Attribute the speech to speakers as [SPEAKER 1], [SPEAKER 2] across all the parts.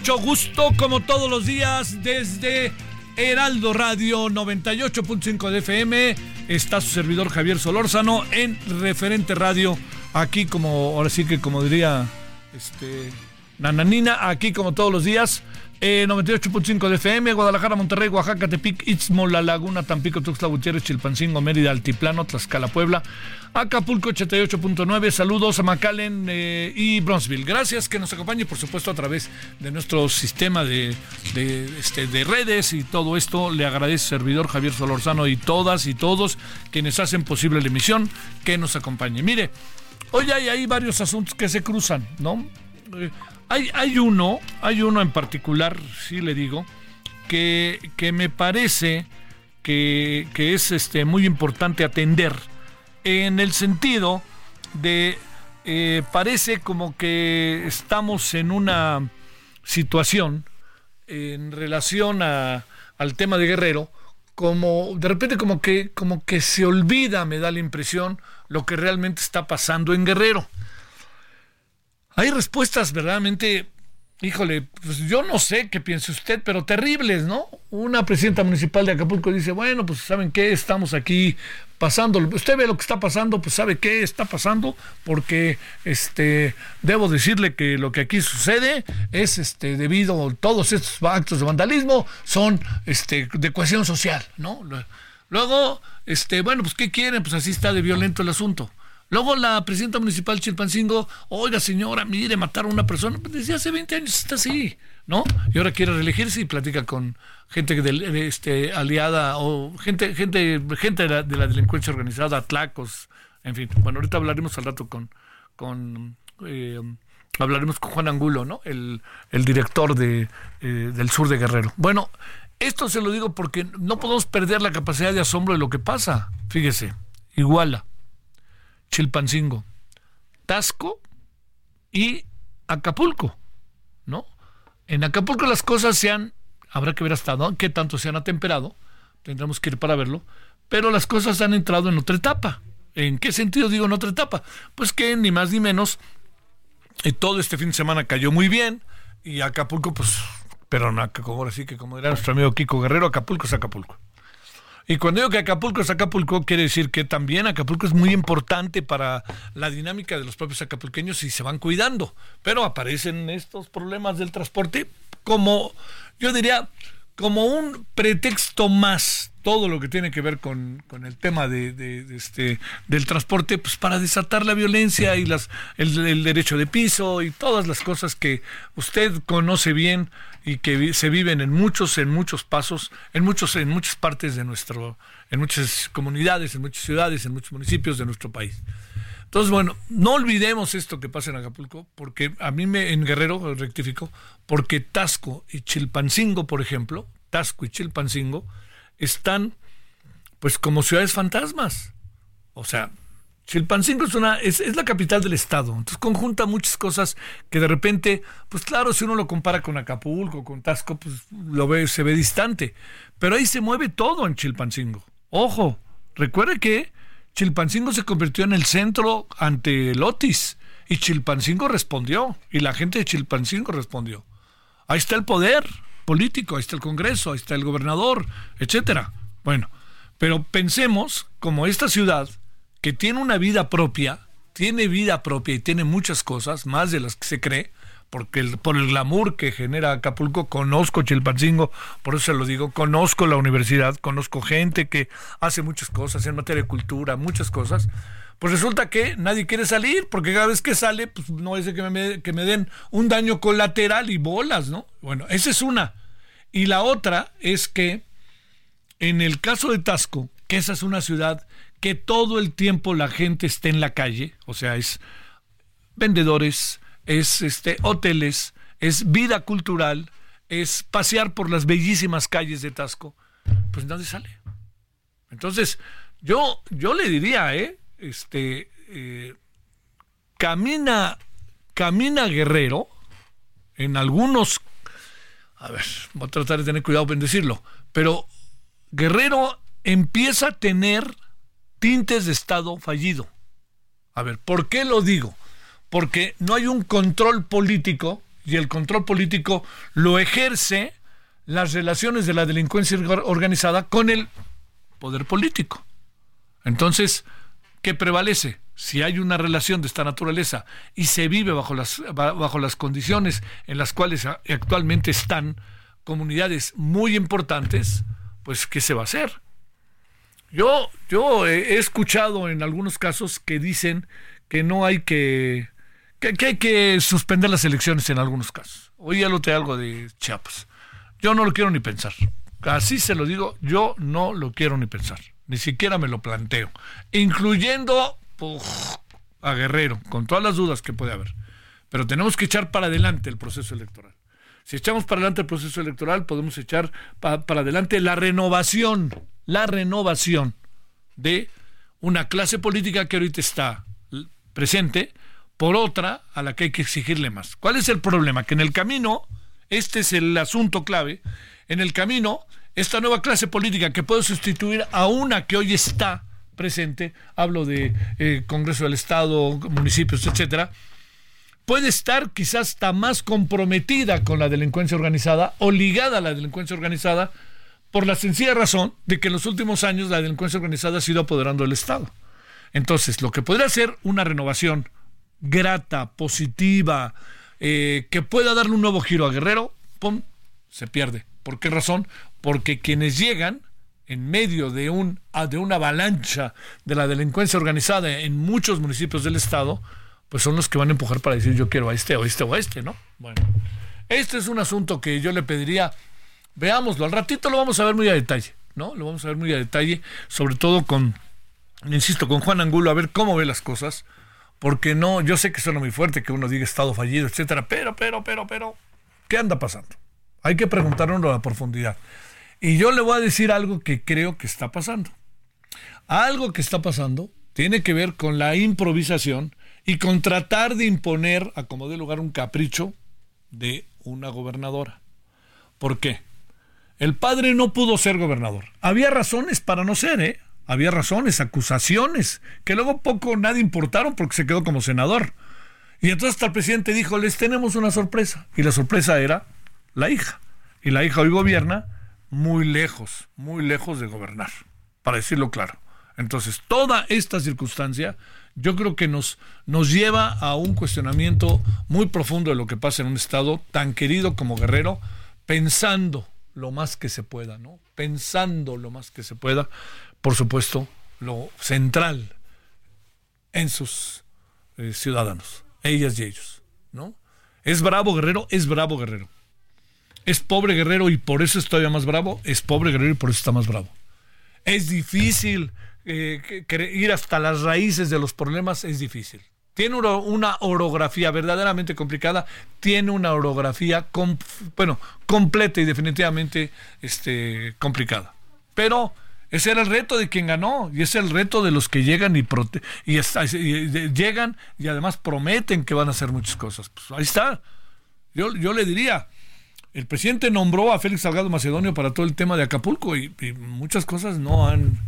[SPEAKER 1] Mucho gusto, como todos los días, desde Heraldo Radio 98.5 de FM. Está su servidor Javier Solórzano en Referente Radio. Aquí, como, ahora sí que como diría este Nananina, aquí como todos los días. 98.5 de FM, Guadalajara, Monterrey, Oaxaca, Tepic, Istmo, La Laguna, Tampico, Tuxtla Gutiérrez, Chilpancingo, Mérida, Altiplano, Tlaxcala, Puebla, Acapulco 88.9, saludos a McAllen eh, y Bronzeville. Gracias que nos acompañe, por supuesto, a través de nuestro sistema de, este, de redes y todo esto. Le agradece servidor Javier Solorzano y todas y todos quienes hacen posible la emisión que nos acompañe. Mire, hoy hay, hay varios asuntos que se cruzan, ¿no? Eh, hay, uno, hay uno en particular, sí le digo, que, me parece que, es este, muy importante atender en el sentido de, eh, parece como que estamos en una situación en relación a, al tema de Guerrero, como de repente como que, como que se olvida, me da la impresión, lo que realmente está pasando en Guerrero. Hay respuestas verdaderamente, híjole, pues yo no sé qué piense usted, pero terribles, ¿no? Una presidenta municipal de Acapulco dice, bueno, pues saben qué, estamos aquí pasando, usted ve lo que está pasando, pues sabe qué está pasando, porque este debo decirle que lo que aquí sucede es este debido a todos estos actos de vandalismo son este de cohesión social, ¿no? Luego, este, bueno, pues ¿qué quieren? Pues así está de violento el asunto. Luego la presidenta municipal Chilpancingo, oiga señora, mire, mataron a una persona. Pues desde hace 20 años está así, ¿no? Y ahora quiere reelegirse y platica con gente de, este, aliada o gente, gente, gente de la, delincuencia organizada, tlacos, en fin. Bueno, ahorita hablaremos al rato con, con eh, hablaremos con Juan Angulo, ¿no? El, director de, eh, del sur de Guerrero. Bueno, esto se lo digo porque no podemos perder la capacidad de asombro de lo que pasa. Fíjese, Iguala. Chilpancingo, Tasco y Acapulco, ¿no? En Acapulco las cosas se han, habrá que ver hasta dónde, qué tanto se han atemperado, tendremos que ir para verlo, pero las cosas han entrado en otra etapa. ¿En qué sentido digo en otra etapa? Pues que ni más ni menos, eh, todo este fin de semana cayó muy bien y Acapulco, pues, pero no, como ahora sí que como dirá nuestro amigo Kiko Guerrero, Acapulco es Acapulco. Y cuando digo que Acapulco es Acapulco, quiere decir que también Acapulco es muy importante para la dinámica de los propios acapulqueños y se van cuidando. Pero aparecen estos problemas del transporte como, yo diría, como un pretexto más todo lo que tiene que ver con, el tema de, este del transporte pues para desatar la violencia y las el, derecho de piso y todas las cosas que usted conoce bien y que se viven en muchos en muchos pasos en muchos en muchas partes de nuestro en muchas comunidades en muchas ciudades en muchos municipios de nuestro país entonces bueno no olvidemos esto que pasa en Acapulco porque a mí me en Guerrero rectifico porque Tasco y Chilpancingo por ejemplo Tasco y Chilpancingo están pues como ciudades fantasmas. O sea, Chilpancingo es una es, la capital del estado, entonces conjunta muchas cosas que de repente, pues claro, si uno lo compara con Acapulco, con Tasco, pues lo ve se ve distante, pero ahí se mueve todo en Chilpancingo. Ojo, recuerde que Chilpancingo se convirtió en el centro ante el Otis y Chilpancingo respondió y la gente de Chilpancingo respondió. Ahí está el poder político, ahí está el Congreso, ahí está el gobernador, etcétera. Bueno, pero pensemos como esta ciudad que tiene una vida propia, tiene vida propia y tiene muchas cosas, más de las que se cree, porque por el glamour que genera Acapulco, conozco Chilpancingo, por eso se lo digo, conozco la universidad, conozco gente que hace muchas cosas en materia de cultura, muchas cosas, pues resulta que nadie quiere salir, porque cada vez que sale, pues no es que me, que me den un daño colateral y bolas, ¿no? Bueno, esa es una. Y la otra es que en el caso de Tasco, que esa es una ciudad que todo el tiempo la gente esté en la calle, o sea, es vendedores, es este hoteles, es vida cultural, es pasear por las bellísimas calles de Tasco, pues nadie sale. Entonces, yo, yo le diría, ¿eh? Este, eh, camina, camina Guerrero en algunos, a ver, voy a tratar de tener cuidado en decirlo, pero Guerrero empieza a tener tintes de Estado fallido. A ver, ¿por qué lo digo? Porque no hay un control político y el control político lo ejerce las relaciones de la delincuencia organizada con el poder político. Entonces, ¿qué prevalece? Si hay una relación de esta naturaleza y se vive bajo las, bajo las condiciones en las cuales actualmente están comunidades muy importantes, pues ¿qué se va a hacer? Yo, yo he escuchado en algunos casos que dicen que no hay que, que, que suspender las elecciones en algunos casos. Oí te algo de Chiapas. Yo no lo quiero ni pensar. Así se lo digo, yo no lo quiero ni pensar. Ni siquiera me lo planteo. Incluyendo a Guerrero, con todas las dudas que puede haber. Pero tenemos que echar para adelante el proceso electoral. Si echamos para adelante el proceso electoral, podemos echar para adelante la renovación, la renovación de una clase política que ahorita está presente por otra a la que hay que exigirle más. ¿Cuál es el problema? Que en el camino, este es el asunto clave, en el camino, esta nueva clase política que puede sustituir a una que hoy está presente, hablo de eh, Congreso del Estado, municipios, etcétera, puede estar quizás hasta más comprometida con la delincuencia organizada o ligada a la delincuencia organizada por la sencilla razón de que en los últimos años la delincuencia organizada ha sido apoderando del Estado. Entonces, lo que podría ser una renovación grata, positiva, eh, que pueda darle un nuevo giro a Guerrero, ¡pum!, se pierde. ¿Por qué razón? Porque quienes llegan en medio de, un, de una avalancha de la delincuencia organizada en muchos municipios del Estado, pues son los que van a empujar para decir yo quiero a este o este o a este, ¿no? Bueno, este es un asunto que yo le pediría, veámoslo, al ratito lo vamos a ver muy a detalle, ¿no? Lo vamos a ver muy a detalle, sobre todo con, insisto, con Juan Angulo, a ver cómo ve las cosas, porque no, yo sé que suena muy fuerte que uno diga estado fallido, etcétera, pero, pero, pero, pero, ¿qué anda pasando? Hay que preguntarnos a profundidad. Y yo le voy a decir algo que creo que está pasando. Algo que está pasando tiene que ver con la improvisación y con tratar de imponer a como de lugar un capricho de una gobernadora. ¿Por qué? El padre no pudo ser gobernador. Había razones para no ser, ¿eh? Había razones, acusaciones, que luego poco nadie importaron porque se quedó como senador. Y entonces hasta el presidente dijo, les tenemos una sorpresa. Y la sorpresa era la hija. Y la hija hoy gobierna muy lejos, muy lejos de gobernar, para decirlo claro. Entonces, toda esta circunstancia yo creo que nos, nos lleva a un cuestionamiento muy profundo de lo que pasa en un estado tan querido como Guerrero, pensando lo más que se pueda, ¿no? Pensando lo más que se pueda, por supuesto, lo central en sus eh, ciudadanos, ellas y ellos, ¿no? Es bravo Guerrero, es bravo Guerrero. Es pobre Guerrero y por eso es todavía más bravo, es pobre Guerrero y por eso está más bravo. Es difícil eh, ir hasta las raíces de los problemas es difícil. Tiene una, orografía verdaderamente complicada, tiene una orografía bueno, completa y definitivamente este, complicada. Pero ese era el reto de quien ganó y es el reto de los que llegan y, y, llegan y además prometen que van a hacer muchas cosas. Pues ahí está. Yo, yo le diría, el presidente nombró a Félix Salgado Macedonio para todo el tema de Acapulco y muchas cosas no han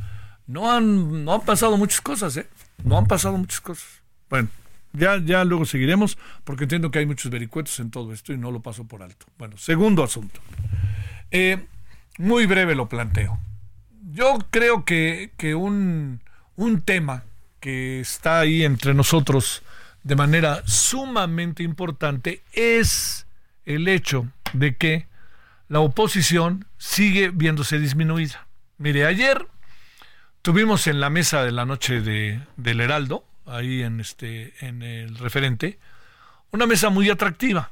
[SPEAKER 1] no han, no han pasado muchas cosas, ¿eh? No han pasado muchas cosas. Bueno, Ya, ya luego seguiremos, porque entiendo que hay muchos vericuetos en todo esto y no lo paso por alto. Bueno, segundo asunto. Eh, muy breve lo planteo. Yo creo que, que un, un tema que está ahí entre nosotros de manera sumamente importante es el hecho de que la oposición sigue viéndose disminuida. Mire, ayer tuvimos en la mesa de la noche de, del Heraldo, ahí en, este, en el referente, una mesa muy atractiva.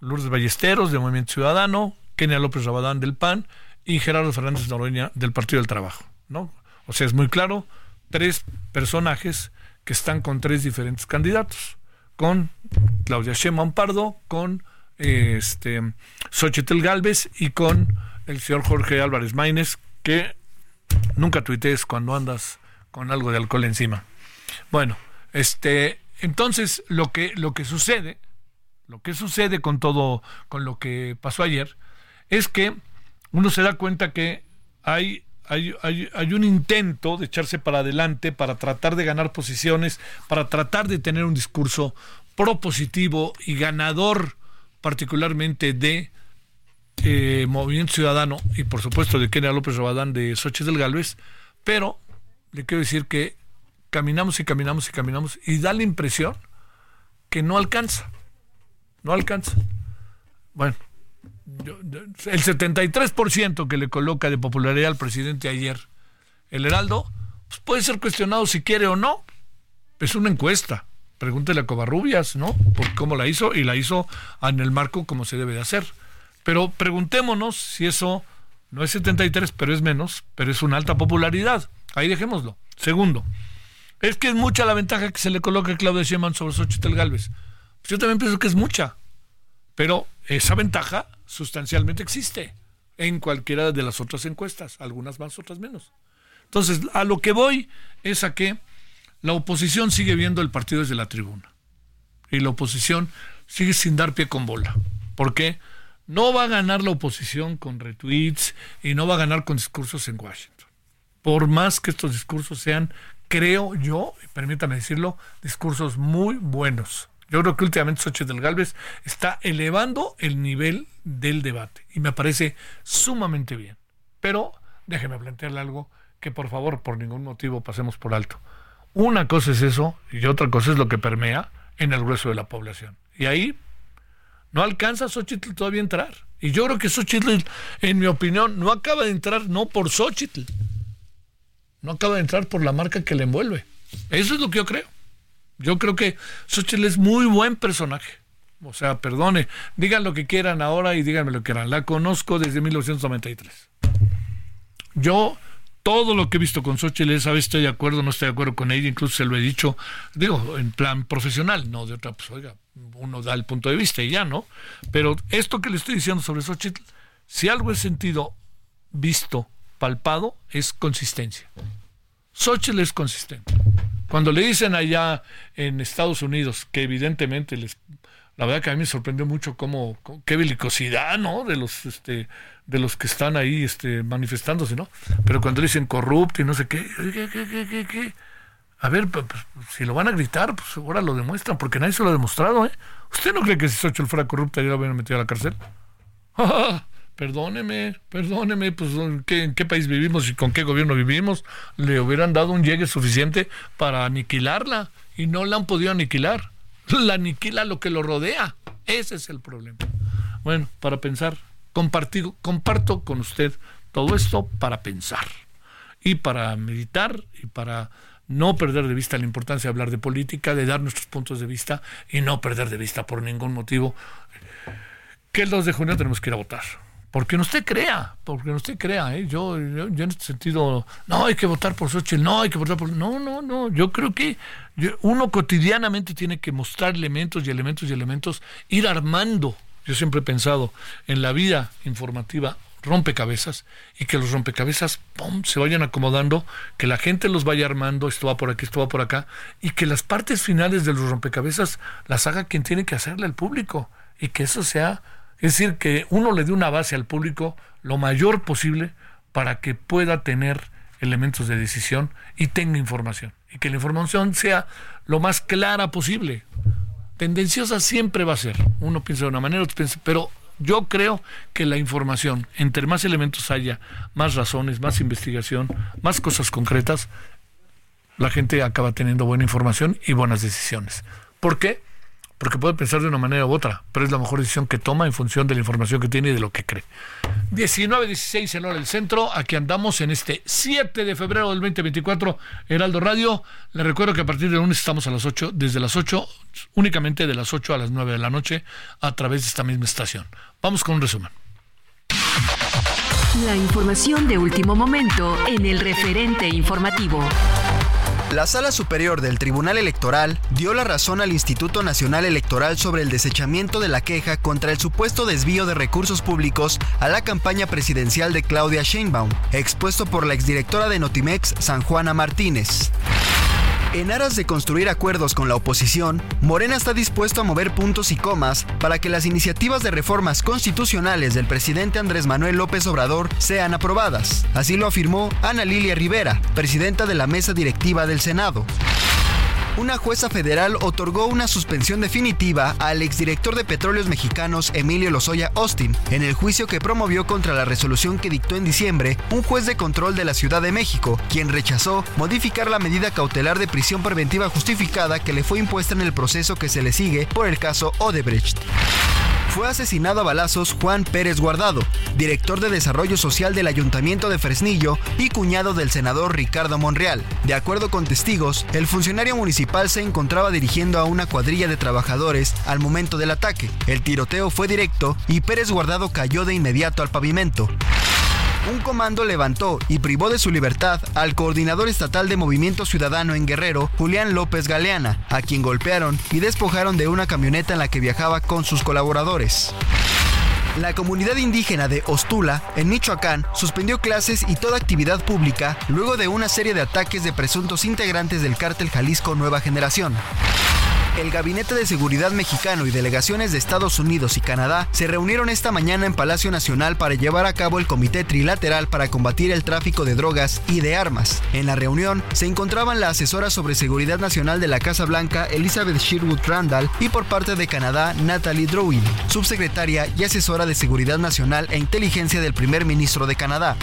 [SPEAKER 1] Lourdes Ballesteros de Movimiento Ciudadano, Kenia López Rabadán del PAN y Gerardo Fernández Noroña del Partido del Trabajo. ¿no? O sea, es muy claro, tres personajes que están con tres diferentes candidatos, con Claudia Sheinbaum Pardo, con este Xochitl Galvez y con el señor Jorge Álvarez Maínez, que nunca tuitees cuando andas con algo de alcohol encima. Bueno, este, entonces lo que, lo que sucede, lo que sucede con todo, con lo que pasó ayer, es que uno se da cuenta que hay, hay, hay, hay, un intento de echarse para adelante para tratar de ganar posiciones, para tratar de tener un discurso propositivo y ganador, particularmente de eh, Movimiento Ciudadano y por supuesto de Kenia López Rabadán de Xochitl del Galvez, pero le quiero decir que caminamos y caminamos y caminamos y da la impresión que no alcanza, no alcanza. Bueno, el 73% que le coloca de popularidad al presidente ayer, el Heraldo, pues puede ser cuestionado si quiere o no. Es una encuesta. Pregúntele a Covarrubias, ¿no? Por cómo la hizo y la hizo en el marco como se debe de hacer. Pero preguntémonos si eso no es 73, pero es menos, pero es una alta popularidad. Ahí dejémoslo. Segundo, es que es mucha la ventaja que se le coloca a Claudia Sheinbaum sobre Xochitl Galvez. Pues yo también pienso que es mucha, pero esa ventaja sustancialmente existe en cualquiera de las otras encuestas, algunas más, otras menos. Entonces, a lo que voy es a que la oposición sigue viendo el partido desde la tribuna y la oposición sigue sin dar pie con bola. ¿Por qué? No va a ganar la oposición con retweets y no va a ganar con discursos en Washington. Por más que estos discursos sean, creo yo, permítame decirlo, discursos muy buenos. Yo creo que últimamente Xochitl Galvez está elevando el nivel del debate y me parece sumamente bien. Pero déjeme plantearle algo que por favor, por ningún motivo pasemos por alto. Una cosa es eso y otra cosa es lo que permea en el grueso de la población. Y ahí no alcanza Xochitl todavía a entrar. Y yo creo que Xochitl, en mi opinión, no acaba de entrar no por Xochitl. No acaba de entrar por la marca que le envuelve. Eso es lo que yo creo. Yo creo que Xochitl es muy buen personaje. O sea, perdone, digan lo que quieran ahora y díganme lo que quieran. La conozco desde 1993. Yo todo lo que he visto con Xochitl es, a estoy de acuerdo, no estoy de acuerdo con ella, incluso se lo he dicho, digo, en plan profesional, no de otra, pues oiga, uno da el punto de vista y ya, ¿no? Pero esto que le estoy diciendo sobre Xochitl, si algo he sentido, visto, palpado, es consistencia. Xochitl es consistente. Cuando le dicen allá en Estados Unidos que evidentemente les la verdad que a mí me sorprendió mucho cómo, qué belicosidad, ¿no? De los, este, de los que están ahí, este, manifestándose, ¿no? Pero cuando dicen corrupto y no sé qué, ¿qué, qué, qué, A ver, pues, si lo van a gritar, pues ahora lo demuestran, porque nadie se lo ha demostrado, ¿eh? ¿Usted no cree que si Xochitl fuera corrupta ya lo hubieran metido a la cárcel? perdóneme, perdóneme, pues ¿en qué, ¿en qué país vivimos y con qué gobierno vivimos? Le hubieran dado un llegue suficiente para aniquilarla y no la han podido aniquilar la aniquila lo que lo rodea. Ese es el problema. Bueno, para pensar, compartido, comparto con usted todo esto para pensar y para meditar y para no perder de vista la importancia de hablar de política, de dar nuestros puntos de vista y no perder de vista por ningún motivo que el 2 de junio tenemos que ir a votar. Porque no usted crea, porque no usted crea, ¿eh? yo, yo, en este sentido, no hay que votar por Xochitl, no hay que votar por... No, no, no, yo creo que uno cotidianamente tiene que mostrar elementos y elementos y elementos, ir armando. Yo siempre he pensado en la vida informativa rompecabezas y que los rompecabezas ¡pum! se vayan acomodando, que la gente los vaya armando, esto va por aquí, esto va por acá, y que las partes finales de los rompecabezas las haga quien tiene que hacerle al público, y que eso sea es decir, que uno le dé una base al público lo mayor posible para que pueda tener elementos de decisión y tenga información. Y que la información sea lo más clara posible. Tendenciosa siempre va a ser. Uno piensa de una manera, otro piensa, pero yo creo que la información, entre más elementos haya, más razones, más investigación, más cosas concretas, la gente acaba teniendo buena información y buenas decisiones. ¿Por qué? Porque puede pensar de una manera u otra, pero es la mejor decisión que toma en función de la información que tiene y de lo que cree. 19-16 en hora del centro, aquí andamos en este 7 de febrero del 2024, Heraldo Radio. Le recuerdo que a partir de lunes estamos a las 8, desde las 8, únicamente de las 8 a las 9 de la noche, a través de esta misma estación. Vamos con un resumen.
[SPEAKER 2] La información de último momento en el referente informativo.
[SPEAKER 3] La Sala Superior del Tribunal Electoral dio la razón al Instituto Nacional Electoral sobre el desechamiento de la queja contra el supuesto desvío de recursos públicos a la campaña presidencial de Claudia Sheinbaum, expuesto por la exdirectora de Notimex, San Juana Martínez. En aras de construir acuerdos con la oposición, Morena está dispuesto a mover puntos y comas para que las iniciativas de reformas constitucionales del presidente Andrés Manuel López Obrador sean aprobadas. Así lo afirmó Ana Lilia Rivera, presidenta de la mesa directiva del Senado una jueza federal otorgó una suspensión definitiva al exdirector de Petróleos Mexicanos Emilio Lozoya Austin en el juicio que promovió contra la resolución que dictó en diciembre un juez de control de la Ciudad de México, quien rechazó modificar la medida cautelar de prisión preventiva justificada que le fue impuesta en el proceso que se le sigue por el caso Odebrecht fue asesinado a balazos Juan Pérez Guardado, director de Desarrollo Social del Ayuntamiento de Fresnillo y cuñado del senador Ricardo Monreal. De acuerdo con testigos, el funcionario municipal se encontraba dirigiendo a una cuadrilla de trabajadores al momento del ataque. El tiroteo fue directo y Pérez Guardado cayó de inmediato al pavimento un comando levantó y privó de su libertad al coordinador estatal de Movimiento Ciudadano en Guerrero, Julián López Galeana, a quien golpearon y despojaron de una camioneta en la que viajaba con sus colaboradores. La comunidad indígena de Ostula, en Michoacán, suspendió clases y toda actividad pública luego de una serie de ataques de presuntos integrantes del cártel Jalisco Nueva Generación. El Gabinete de Seguridad mexicano y delegaciones de Estados Unidos y Canadá se reunieron esta mañana en Palacio Nacional para llevar a cabo el Comité Trilateral para combatir el tráfico de drogas y de armas. En la reunión se encontraban la asesora sobre seguridad nacional de la Casa Blanca, Elizabeth Sherwood Randall, y por parte de Canadá, Natalie Drouin, subsecretaria y asesora de Seguridad Nacional e Inteligencia del primer ministro de Canadá.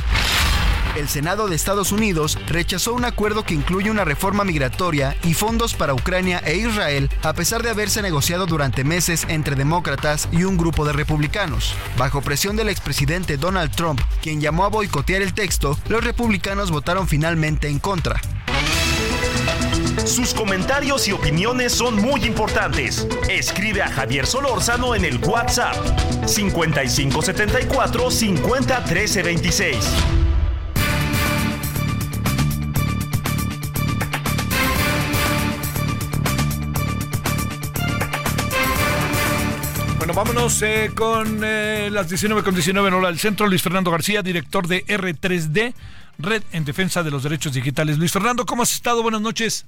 [SPEAKER 3] El Senado de Estados Unidos rechazó un acuerdo que incluye una reforma migratoria y fondos para Ucrania e Israel, a pesar de haberse negociado durante meses entre demócratas y un grupo de republicanos. Bajo presión del expresidente Donald Trump, quien llamó a boicotear el texto, los republicanos votaron finalmente en contra.
[SPEAKER 4] Sus comentarios y opiniones son muy importantes. Escribe a Javier Solórzano en el WhatsApp 5574 501326.
[SPEAKER 1] vámonos eh, con eh, las 19 con 19 en hora del centro. Luis Fernando García, director de R3D, Red en Defensa de los Derechos Digitales. Luis Fernando, ¿cómo has estado? Buenas noches.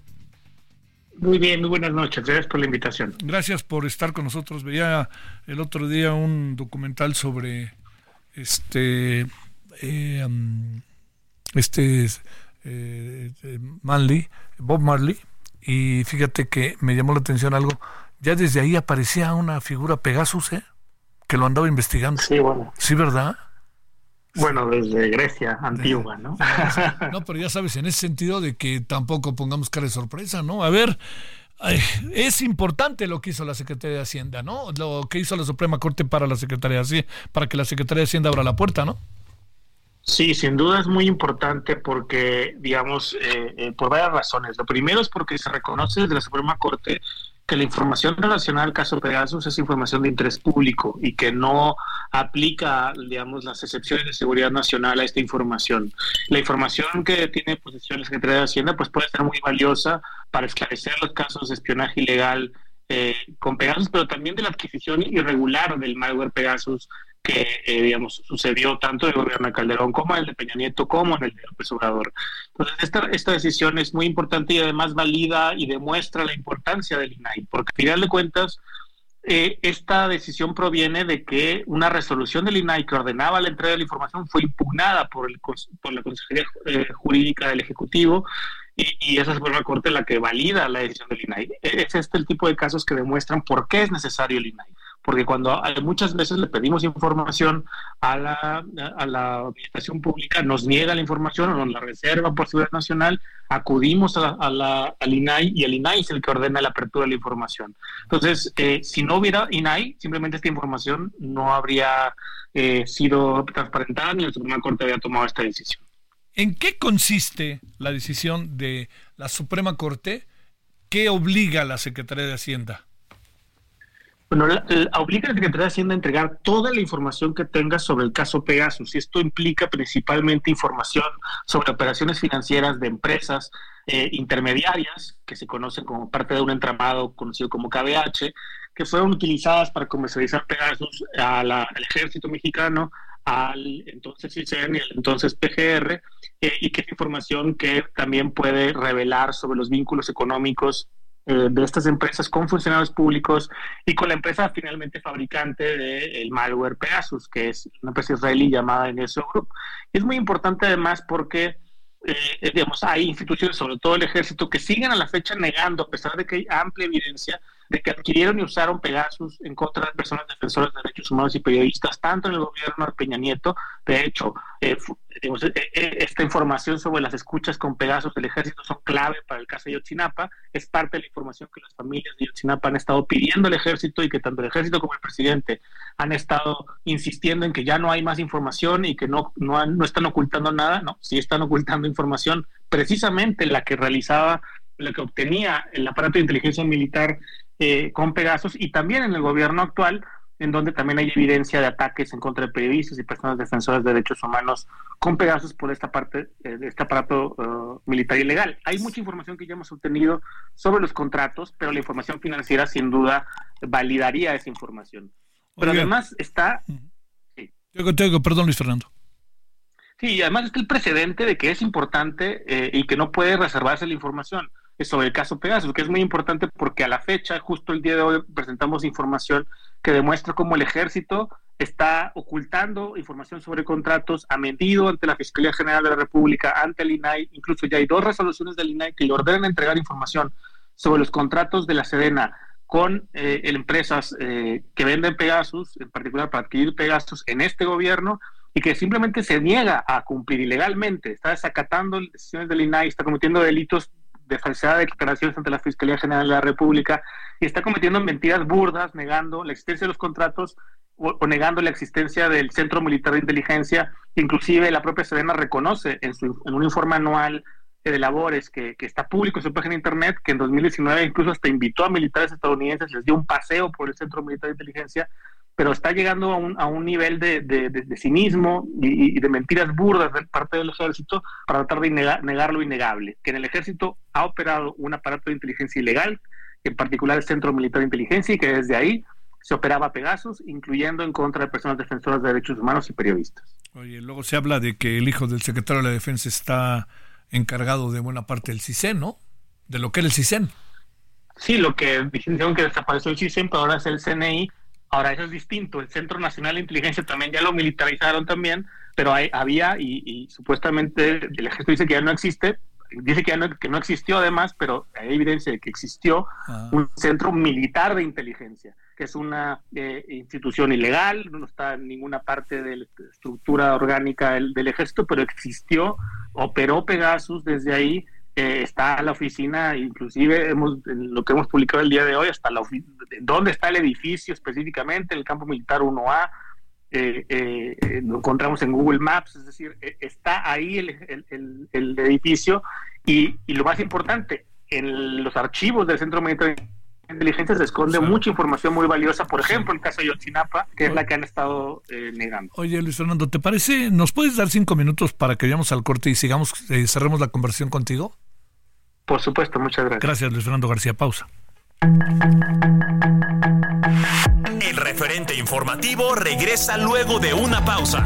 [SPEAKER 5] Muy bien, muy buenas noches. Gracias por la invitación.
[SPEAKER 1] Gracias por estar con nosotros. Veía el otro día un documental sobre este eh, este Manley, Bob Marley, y fíjate que me llamó la atención algo ya desde ahí aparecía una figura Pegasus, ¿eh? Que lo andaba investigando.
[SPEAKER 5] Sí, bueno.
[SPEAKER 1] Sí, ¿verdad?
[SPEAKER 5] Bueno, desde Grecia antigua, ¿no?
[SPEAKER 1] No, pero ya sabes, en ese sentido de que tampoco pongamos cara de sorpresa, ¿no? A ver, es importante lo que hizo la Secretaría de Hacienda, ¿no? Lo que hizo la Suprema Corte para la Secretaría de para que la Secretaría de Hacienda abra la puerta, ¿no?
[SPEAKER 5] Sí, sin duda es muy importante porque, digamos, eh, eh, por varias razones. Lo primero es porque se reconoce desde la Suprema Corte que la información relacionada al caso Pegasus es información de interés público y que no aplica, digamos, las excepciones de seguridad nacional a esta información. La información que tiene posesión la Secretaría de Hacienda pues puede ser muy valiosa para esclarecer los casos de espionaje ilegal eh, con Pegasus, pero también de la adquisición irregular del malware Pegasus que, eh, digamos, sucedió tanto en el gobierno de Calderón como en el de Peña Nieto como en el de López Obrador. Entonces, esta, esta decisión es muy importante y además valida y demuestra la importancia del INAI, porque al final de cuentas, eh, esta decisión proviene de que una resolución del INAI que ordenaba la entrega de la información fue impugnada por, el, por la Consejería Jurídica del Ejecutivo y, esa Suprema Corte la que valida la decisión del INAI. E, es este el tipo de casos que demuestran por qué es necesario el INAI. Porque cuando muchas veces le pedimos información a la, a la administración pública, nos niega la información o nos la reserva por seguridad nacional, acudimos a la, al INAI y el INAI es el que ordena la apertura de la información. Entonces, eh, si no hubiera INAI, simplemente esta información no habría eh, sido transparentada ni la Suprema Corte había tomado esta decisión.
[SPEAKER 1] ¿En qué consiste la decisión de la Suprema Corte que obliga a la Secretaría de Hacienda?
[SPEAKER 5] Bueno, obliga a la Secretaría de Hacienda a entregar toda la información que tenga sobre el caso Pegasus. Y esto implica principalmente información sobre operaciones financieras de empresas eh, intermediarias, que se conocen como parte de un entramado conocido como KBH, que fueron utilizadas para comercializar Pegasus al ejército mexicano, al entonces CICEN y al entonces PGR, eh, y que es información que también puede revelar sobre los vínculos económicos eh, de estas empresas con funcionarios públicos y con la empresa finalmente fabricante del malware Pegasus, que es una empresa israelí llamada NSO Group. es muy importante además porque eh, digamos, hay instituciones, sobre todo el ejército, que siguen a la fecha negando, a pesar de que hay amplia evidencia, de que adquirieron y usaron Pegasus en contra de personas defensoras de derechos humanos y periodistas, tanto en el gobierno de Peña Nieto. De hecho, eh, eh, eh, esta información sobre las escuchas con Pegasus del ejército son clave para el caso de Yotzinapa. Es parte de la información que las familias de Yotzinapa han estado pidiendo al ejército y que tanto el ejército como el presidente han estado insistiendo en que ya no hay más información y que no, no, no están ocultando nada. No, sí están ocultando información precisamente la que realizaba, la que obtenía el aparato de inteligencia militar eh, con Pegasus y también en el gobierno actual, en donde también hay evidencia de ataques en contra de periodistas y personas defensoras de derechos humanos con Pegasus por esta parte eh, de este aparato uh, militar ilegal. Hay mucha información que ya hemos obtenido sobre los contratos, pero la información financiera sin duda validaría esa información. Pero además está...
[SPEAKER 1] Sí. perdón Luis Fernando.
[SPEAKER 5] Sí, y además está el precedente de que es importante eh, y que no puede reservarse la información sobre el caso Pegasus, que es muy importante porque a la fecha, justo el día de hoy, presentamos información que demuestra cómo el ejército está ocultando información sobre contratos, ha mentido ante la Fiscalía General de la República, ante el INAI, incluso ya hay dos resoluciones del INAI que le ordenan entregar información sobre los contratos de la Sedena con eh, empresas eh, que venden Pegasus, en particular para adquirir Pegasus en este gobierno, y que simplemente se niega a cumplir ilegalmente, está desacatando decisiones del INAI, está cometiendo delitos de falsedad de declaraciones ante la Fiscalía General de la República y está cometiendo mentiras burdas, negando la existencia de los contratos o, negando la existencia del Centro Militar de Inteligencia. Inclusive la propia Sedena reconoce en, su, en un informe anual de labores que, que, está público en su página de internet, que en 2019 incluso hasta invitó a militares estadounidenses, les dio un paseo por el Centro Militar de Inteligencia pero está llegando a un, a un nivel de, de, cinismo y, de mentiras burdas de parte del ejército para tratar de negar, lo innegable, que en el ejército ha operado un aparato de inteligencia ilegal, en particular el Centro Militar de Inteligencia, y que desde ahí se operaba Pegasus, incluyendo en contra de personas defensoras de derechos humanos y periodistas.
[SPEAKER 1] Oye, luego se habla de que el hijo del secretario de la Defensa está encargado de buena parte del CISEN, ¿no? De lo que era el CISEN.
[SPEAKER 5] Sí, lo que dijeron que desapareció el CISEN, pero ahora es el CNI, Ahora, eso es distinto. El Centro Nacional de Inteligencia también ya lo militarizaron también, pero hay, había, y, supuestamente el ejército dice que ya no existe, dice que ya no, que no existió además, pero hay evidencia de que existió ah. un centro militar de inteligencia, que es una eh, institución ilegal, no está en ninguna parte de la estructura orgánica del, del ejército, pero existió, operó Pegasus desde ahí eh, está la oficina, inclusive hemos, lo que hemos publicado el día de hoy, hasta la dónde está el edificio específicamente, el campo militar 1A, eh, eh, lo encontramos en Google Maps, es decir, está ahí el, el, edificio y, y, lo más importante, en los archivos del Centro Militar Inteligencia se esconde mucha información muy valiosa, por ejemplo, el caso de Yotzinapa, que es la que han estado negando.
[SPEAKER 1] Oye, Luis Fernando, ¿te parece? ¿Nos puedes dar cinco minutos para que vayamos al corte y sigamos, cerremos la conversación contigo?
[SPEAKER 5] Por supuesto, muchas gracias.
[SPEAKER 1] Gracias, Luis Fernando García. Pausa.
[SPEAKER 4] El referente informativo regresa luego de una pausa.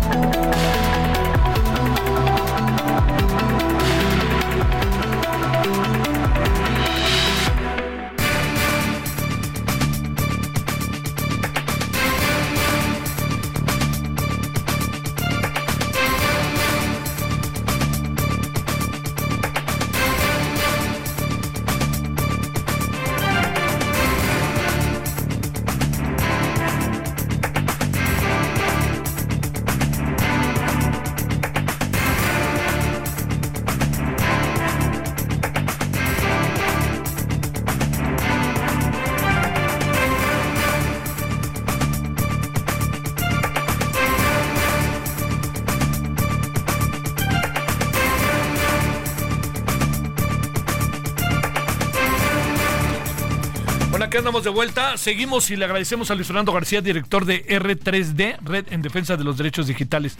[SPEAKER 1] De vuelta. Seguimos y le agradecemos a Luis Fernando García, director de R3D, Red en Defensa de los Derechos Digitales.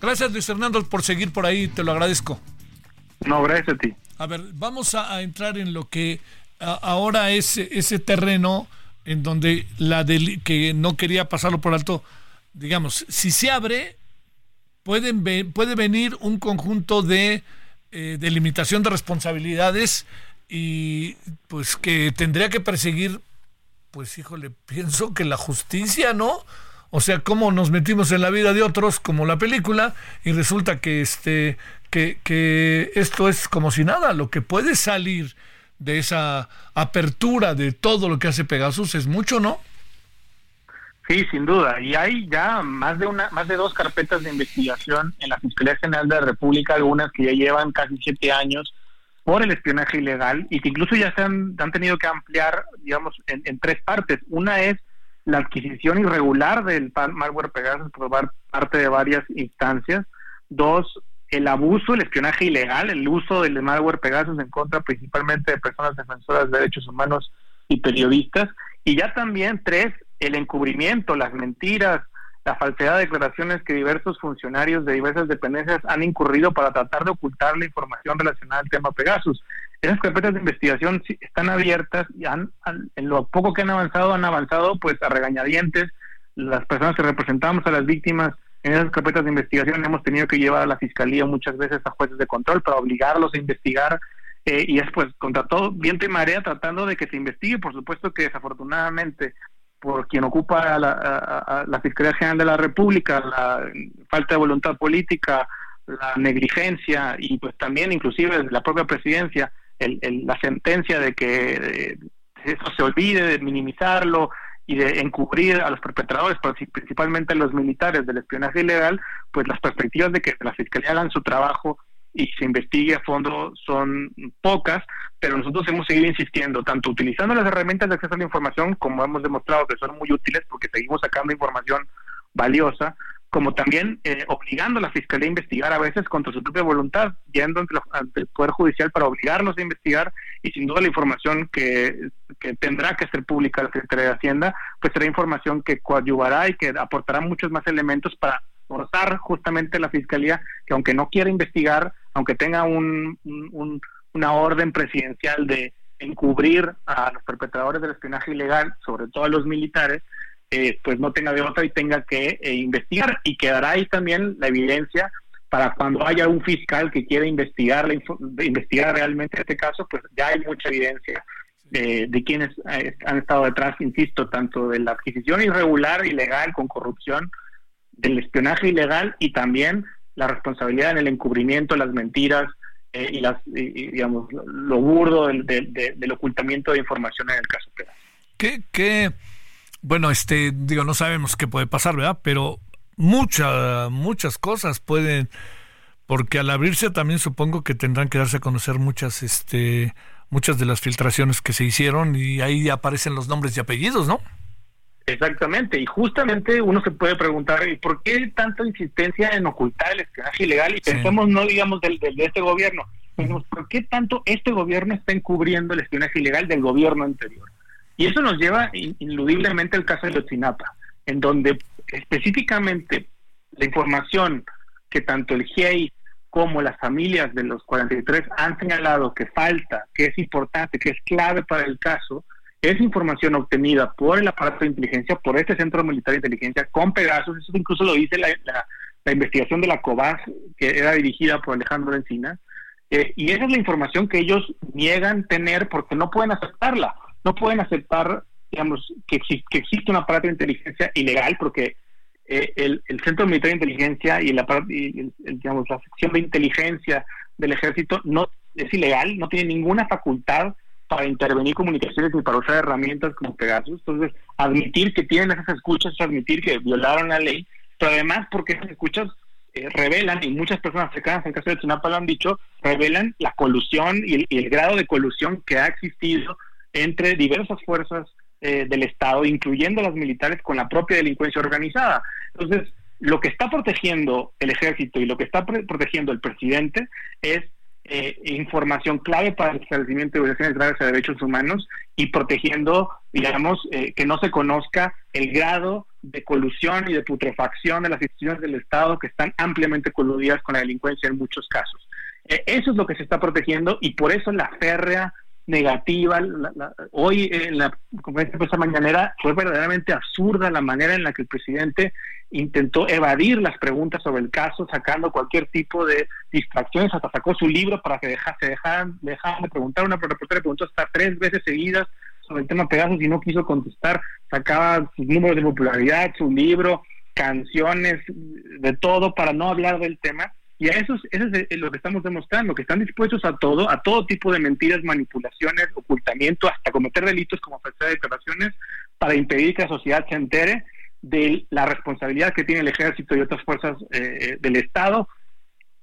[SPEAKER 1] Gracias Luis Fernando por seguir por ahí, te lo agradezco.
[SPEAKER 5] No, gracias a ti.
[SPEAKER 1] A ver, vamos a, entrar en lo que ahora es ese terreno en donde la del, que no quería pasarlo por alto, digamos, si se abre, pueden puede venir un conjunto de eh, delimitación de responsabilidades y pues que tendría que perseguir, pues híjole, pienso que la justicia, ¿no? O sea, cómo nos metimos en la vida de otros, como la película, y resulta que este, que, que esto es como si nada, lo que puede salir de esa apertura de todo lo que hace Pegasus es mucho, ¿no?
[SPEAKER 5] Sí, sin duda. Y hay ya más de una, más de dos carpetas de investigación en la Fiscalía General de la República, algunas que ya llevan casi siete años por el espionaje ilegal y que incluso ya se han, han tenido que ampliar, digamos, en, en tres partes. Una es la adquisición irregular del malware Pegasus por parte de varias instancias. Dos, el abuso, el espionaje ilegal, el uso del malware Pegasus en contra principalmente de personas defensoras de derechos humanos y periodistas. Y ya también, tres, el encubrimiento, las mentiras, la falsedad de declaraciones que diversos funcionarios de diversas dependencias han incurrido para tratar de ocultar la información relacionada al tema Pegasus. Esas carpetas de investigación están abiertas y han, en lo poco que han avanzado, han avanzado pues a regañadientes. Las personas que representamos a las víctimas en esas carpetas de investigación hemos tenido que llevar a la fiscalía muchas veces a jueces de control para obligarlos a investigar eh, y es pues contra todo viento y marea tratando de que se investigue. Por supuesto que desafortunadamente por quien ocupa la, la Fiscalía General de la República, la falta de voluntad política, la negligencia y pues también inclusive la propia presidencia, el, la sentencia de que eh, eso se olvide, de minimizarlo y de encubrir a los perpetradores, principalmente a los militares del espionaje ilegal, pues las perspectivas de que la Fiscalía hagan su trabajo y se investigue a fondo son pocas, pero nosotros hemos seguido insistiendo, tanto utilizando las herramientas de acceso a la información, como hemos demostrado que son muy útiles porque seguimos sacando información valiosa, como también eh, obligando a la Fiscalía a investigar a veces contra su propia voluntad, yendo ante, el Poder Judicial para obligarlos a investigar y sin duda la información que, que tendrá que ser pública la Secretaría de Hacienda, pues será información que coadyuvará y que aportará muchos más elementos para forzar justamente la Fiscalía que aunque no quiera investigar, aunque tenga un, una orden presidencial de encubrir a los perpetradores del espionaje ilegal, sobre todo a los militares, eh, pues no tenga de otra y tenga que eh, investigar. Y quedará ahí también la evidencia para cuando haya un fiscal que quiera investigar investigar realmente este caso, pues ya hay mucha evidencia de, de quienes eh, han estado detrás, insisto, tanto de la adquisición irregular, ilegal, con corrupción, del espionaje ilegal y también la responsabilidad en el encubrimiento, las mentiras eh, y las digamos lo burdo del, del, ocultamiento de información en el caso Pegasus.
[SPEAKER 1] ¿Qué, qué, bueno, este, digo, no sabemos qué puede pasar, ¿verdad? Pero muchas, muchas cosas pueden, porque al abrirse también supongo que tendrán que darse a conocer muchas, este, muchas de las filtraciones que se hicieron y ahí aparecen los nombres y apellidos, ¿no?
[SPEAKER 5] Exactamente, y justamente uno se puede preguntar, por qué tanta insistencia en ocultar el espionaje ilegal? Y pensemos, no digamos del, de este gobierno, pensemos, ¿por qué tanto este gobierno está encubriendo el espionaje ilegal del gobierno anterior? Y eso nos lleva ineludiblemente al caso de Lotzinapa, en donde específicamente la información que tanto el GIEI como las familias de los 43 han señalado que falta, que es importante, que es clave para el caso, es información obtenida por el aparato de inteligencia, por este Centro Militar de Inteligencia, con Pegasus, eso incluso lo dice la, investigación de la COBAS, que era dirigida por Alejandro Encina, eh, y esa es la información que ellos niegan tener porque no pueden aceptarla, no pueden aceptar, digamos, que, que existe un aparato de inteligencia ilegal, porque eh, el, el, Centro Militar de Inteligencia y, la, y digamos, la sección de inteligencia del ejército no es ilegal, no tiene ninguna facultad para intervenir comunicaciones ni para usar herramientas como Pegasus. Entonces, admitir que tienen esas escuchas es admitir que violaron la ley, pero además porque esas escuchas eh, revelan, y muchas personas cercanas en caso de Tsunapa lo han dicho, revelan la colusión y el, grado de colusión que ha existido entre diversas fuerzas eh, del Estado, incluyendo las militares, con la propia delincuencia organizada. Entonces, lo que está protegiendo el ejército y lo que está protegiendo el presidente es eh, información clave para el establecimiento de violaciones graves a derechos humanos y protegiendo, digamos, eh, que no se conozca el grado de colusión y de putrefacción de las instituciones del Estado que están ampliamente coludidas con la delincuencia en muchos casos. Eh, eso es lo que se está protegiendo y por eso la férrea negativa. hoy en la conferencia de mañanera fue verdaderamente absurda la manera en la que el presidente intentó evadir las preguntas sobre el caso, sacando cualquier tipo de distracciones, hasta sacó su libro para que dejase, dejaran, dejaran de preguntar. Una reportera preguntó hasta tres veces seguidas sobre el tema Pegasus y no quiso contestar, sacaba sus números de popularidad, su libro, canciones, de todo para no hablar del tema. Y a eso, eso es lo que estamos demostrando, que están dispuestos a todo, a todo tipo de mentiras, manipulaciones, ocultamiento, hasta cometer delitos como falsedad de declaraciones, para impedir que la sociedad se entere de la responsabilidad que tiene el ejército y otras fuerzas eh, eh, del Estado,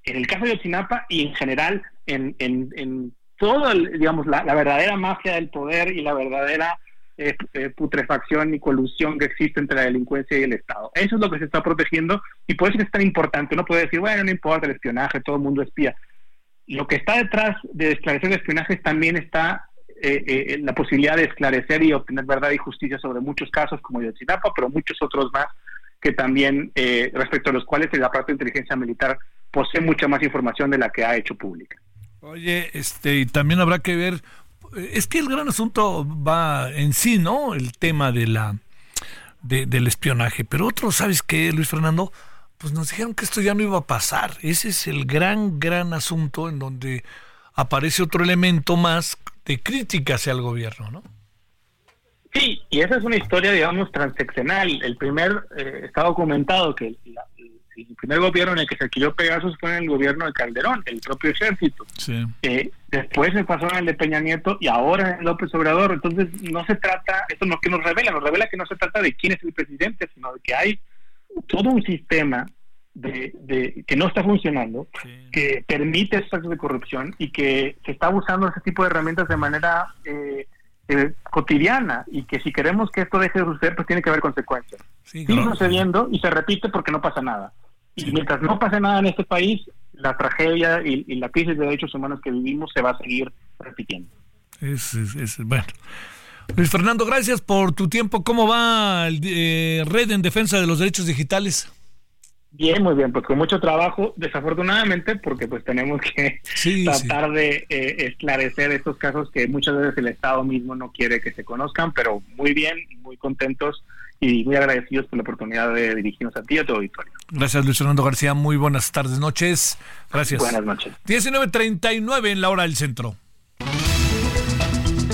[SPEAKER 5] en el caso de Ochinapa y en general en, en, en todo, digamos, la, verdadera mafia del poder y la verdadera eh, putrefacción y colusión que existe entre la delincuencia y el Estado. Eso es lo que se está protegiendo y por eso es tan importante. Uno puede decir, bueno, no importa el espionaje, todo el mundo espía. Lo que está detrás de esclarecer el espionaje también está eh, eh, la posibilidad de esclarecer y obtener verdad y justicia sobre muchos casos como Yotzinapa, pero muchos otros más que también eh, respecto a los cuales el aparato de inteligencia militar posee mucha más información de la que ha hecho pública.
[SPEAKER 1] Oye, este, y también habrá que ver, es que el gran asunto va en sí, ¿no? El tema de la del espionaje, pero otro, ¿sabes qué, Luis Fernando? Pues nos dijeron que esto ya no iba a pasar. Ese es el gran, gran asunto en donde aparece otro elemento más de crítica hacia el gobierno, ¿no?
[SPEAKER 5] Sí, y esa es una historia, digamos, transeccional. El primer, eh, está documentado que el primer gobierno en el que se adquirió Pegasus fue en el gobierno de Calderón, el propio ejército. Sí. Eh, después se pasó en el de Peña Nieto y ahora en López Obrador. Entonces, no se trata, esto no que nos revela, nos revela que no se trata de quién es el presidente, sino de que hay todo un sistema de, que no está funcionando, que permite estos actos de corrupción y que se está usando ese tipo de herramientas de manera eh, eh, cotidiana y que si queremos que esto deje de suceder, pues tiene que haber consecuencias. Sigue sucediendo y se repite porque no pasa nada. Y mientras no pase nada en este país, la tragedia y, la crisis de derechos humanos que vivimos se va a seguir repitiendo.
[SPEAKER 1] Es, es, bueno. Luis Fernando, gracias por tu tiempo. ¿Cómo va el, eh, Red en Defensa de los Derechos Digitales?
[SPEAKER 5] Bien, muy bien, pues con mucho trabajo, desafortunadamente, porque pues tenemos que tratar de eh, esclarecer estos casos que muchas veces el Estado mismo no quiere que se conozcan, pero muy bien, muy contentos y muy agradecidos por la oportunidad de dirigirnos a ti y a tu auditorio.
[SPEAKER 1] Gracias, Luis Fernando García. Muy buenas tardes, noches. Gracias.
[SPEAKER 5] Buenas noches.
[SPEAKER 1] 19.39 en la hora del centro.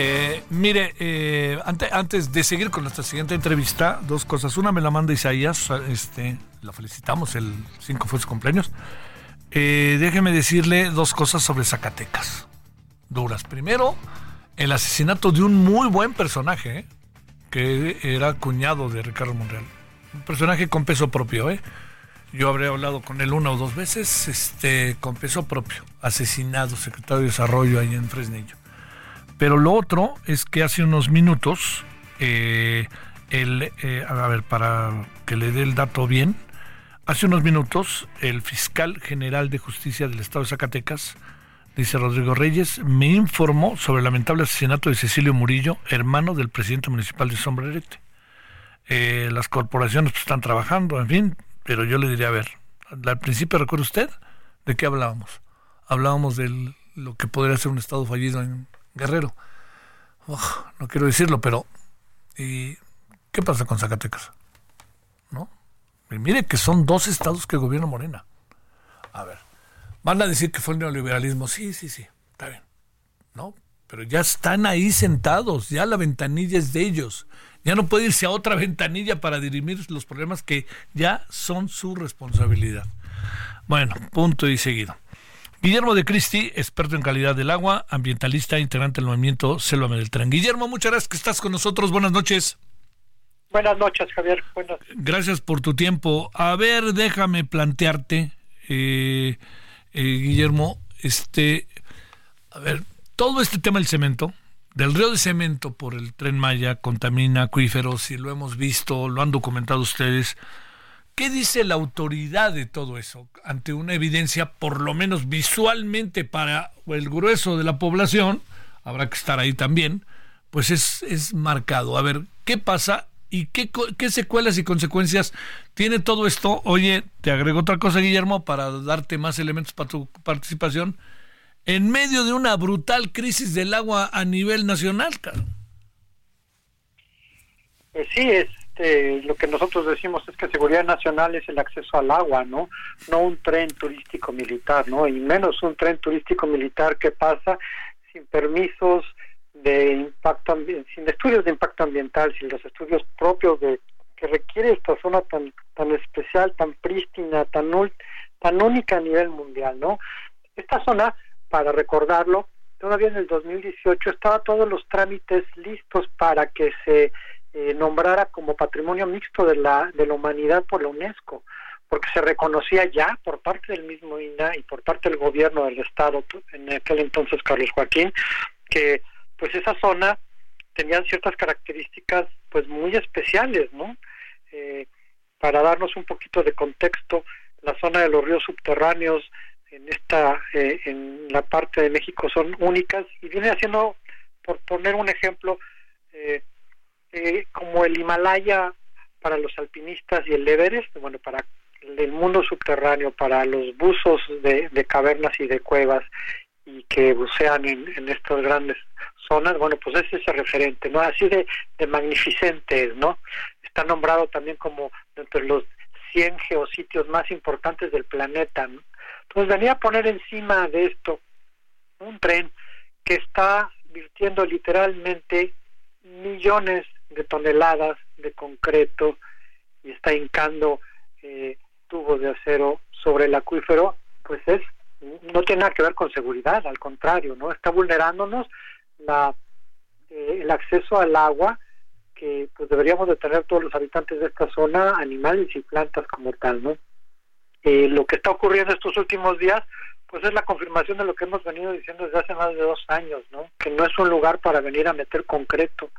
[SPEAKER 1] Eh, mire, eh, antes, de seguir con nuestra siguiente entrevista, dos cosas. Una me la manda Isaías, este, la felicitamos, el 5 fue su cumpleaños. Eh, déjeme decirle dos cosas sobre Zacatecas. Duras. Primero, el asesinato de un muy buen personaje, que era cuñado de Ricardo Monreal. Un personaje con peso propio, ¿eh? Yo habré hablado con él una o dos veces, este, con peso propio. Asesinado, secretario de Desarrollo ahí en Fresnillo. Pero lo otro es que hace unos minutos, eh, el, eh, a ver, para que le dé el dato bien, hace unos minutos el fiscal general de justicia del estado de Zacatecas, dice Rodrigo Reyes, me informó sobre el lamentable asesinato de Cecilio Murillo, hermano del presidente municipal de Sombrerete. Eh, las corporaciones pues, están trabajando, en fin, pero yo le diría, a ver, al principio, ¿recuerda usted de qué hablábamos? Hablábamos de lo que podría ser un estado fallido en Guerrero. no quiero decirlo, pero ¿y qué pasa con Zacatecas? ¿No? mire que son dos estados que gobierna Morena. A ver, van a decir que fue el neoliberalismo. Sí, sí, sí, está bien. ¿No? pero ya están ahí sentados, ya la ventanilla es de ellos. Ya no puede irse a otra ventanilla para dirimir los problemas que ya son su responsabilidad. Bueno, punto y seguido. Guillermo de Cristi, experto en calidad del agua, ambientalista, integrante del movimiento Selva Tren. Guillermo, muchas gracias que estás con nosotros. Buenas noches.
[SPEAKER 6] Buenas noches, Javier. Buenas.
[SPEAKER 1] Gracias por tu tiempo. A ver, déjame plantearte, eh, eh, Guillermo, este, a ver, todo este tema del cemento, del río de cemento por el tren Maya, contamina acuíferos y lo hemos visto, lo han documentado ustedes. ¿Qué dice la autoridad de todo eso ante una evidencia, por lo menos visualmente para el grueso de la población? Habrá que estar ahí también. Pues es, es marcado. A ver, ¿qué pasa y qué, secuelas y consecuencias tiene todo esto? Oye, te agrego otra cosa, Guillermo, para darte más elementos para tu participación. En medio de una brutal crisis del agua a nivel nacional, claro.
[SPEAKER 6] Pues sí, es este, lo que nosotros decimos es que seguridad nacional es el acceso al agua, ¿no? No un tren turístico militar, ¿no? Y menos un tren turístico militar que pasa sin permisos de impacto, sin estudios de impacto ambiental, sin los estudios propios de que requiere esta zona tan tan especial, tan prístina, tan tan única a nivel mundial, ¿no? Esta zona, para recordarlo, todavía en el 2018 estaba todos los trámites listos para que se eh, nombrara como patrimonio mixto de la, de la humanidad por la UNESCO, porque se reconocía ya por parte del mismo INA y por parte del gobierno del Estado, en aquel entonces Carlos Joaquín, que pues esa zona tenía ciertas características pues muy especiales, ¿no? Eh, para darnos un poquito de contexto, la zona de los ríos subterráneos en esta eh, en la parte de México son únicas y viene haciendo por poner un ejemplo eh, eh, como el Himalaya para los alpinistas y el Everest, bueno, para el mundo subterráneo, para los buzos de, cavernas y de cuevas y que bucean en, estas grandes zonas, bueno, pues ese es el referente, ¿no? Así de, de magnificente ¿no? Está nombrado también como entre los 100 geositios más importantes del planeta. Entonces venía a poner encima de esto un tren que está virtiendo literalmente millones de toneladas de concreto y está hincando eh, tubos de acero sobre el acuífero, pues es no tiene nada que ver con seguridad, al contrario, no está vulnerándonos la, eh, el acceso al agua que pues deberíamos de tener todos los habitantes de esta zona, animales y plantas como tal, ¿no? Eh, lo que está ocurriendo estos últimos días, pues es la confirmación de lo que hemos venido diciendo desde hace más de dos años, ¿no? Que no es un lugar para venir a meter concreto,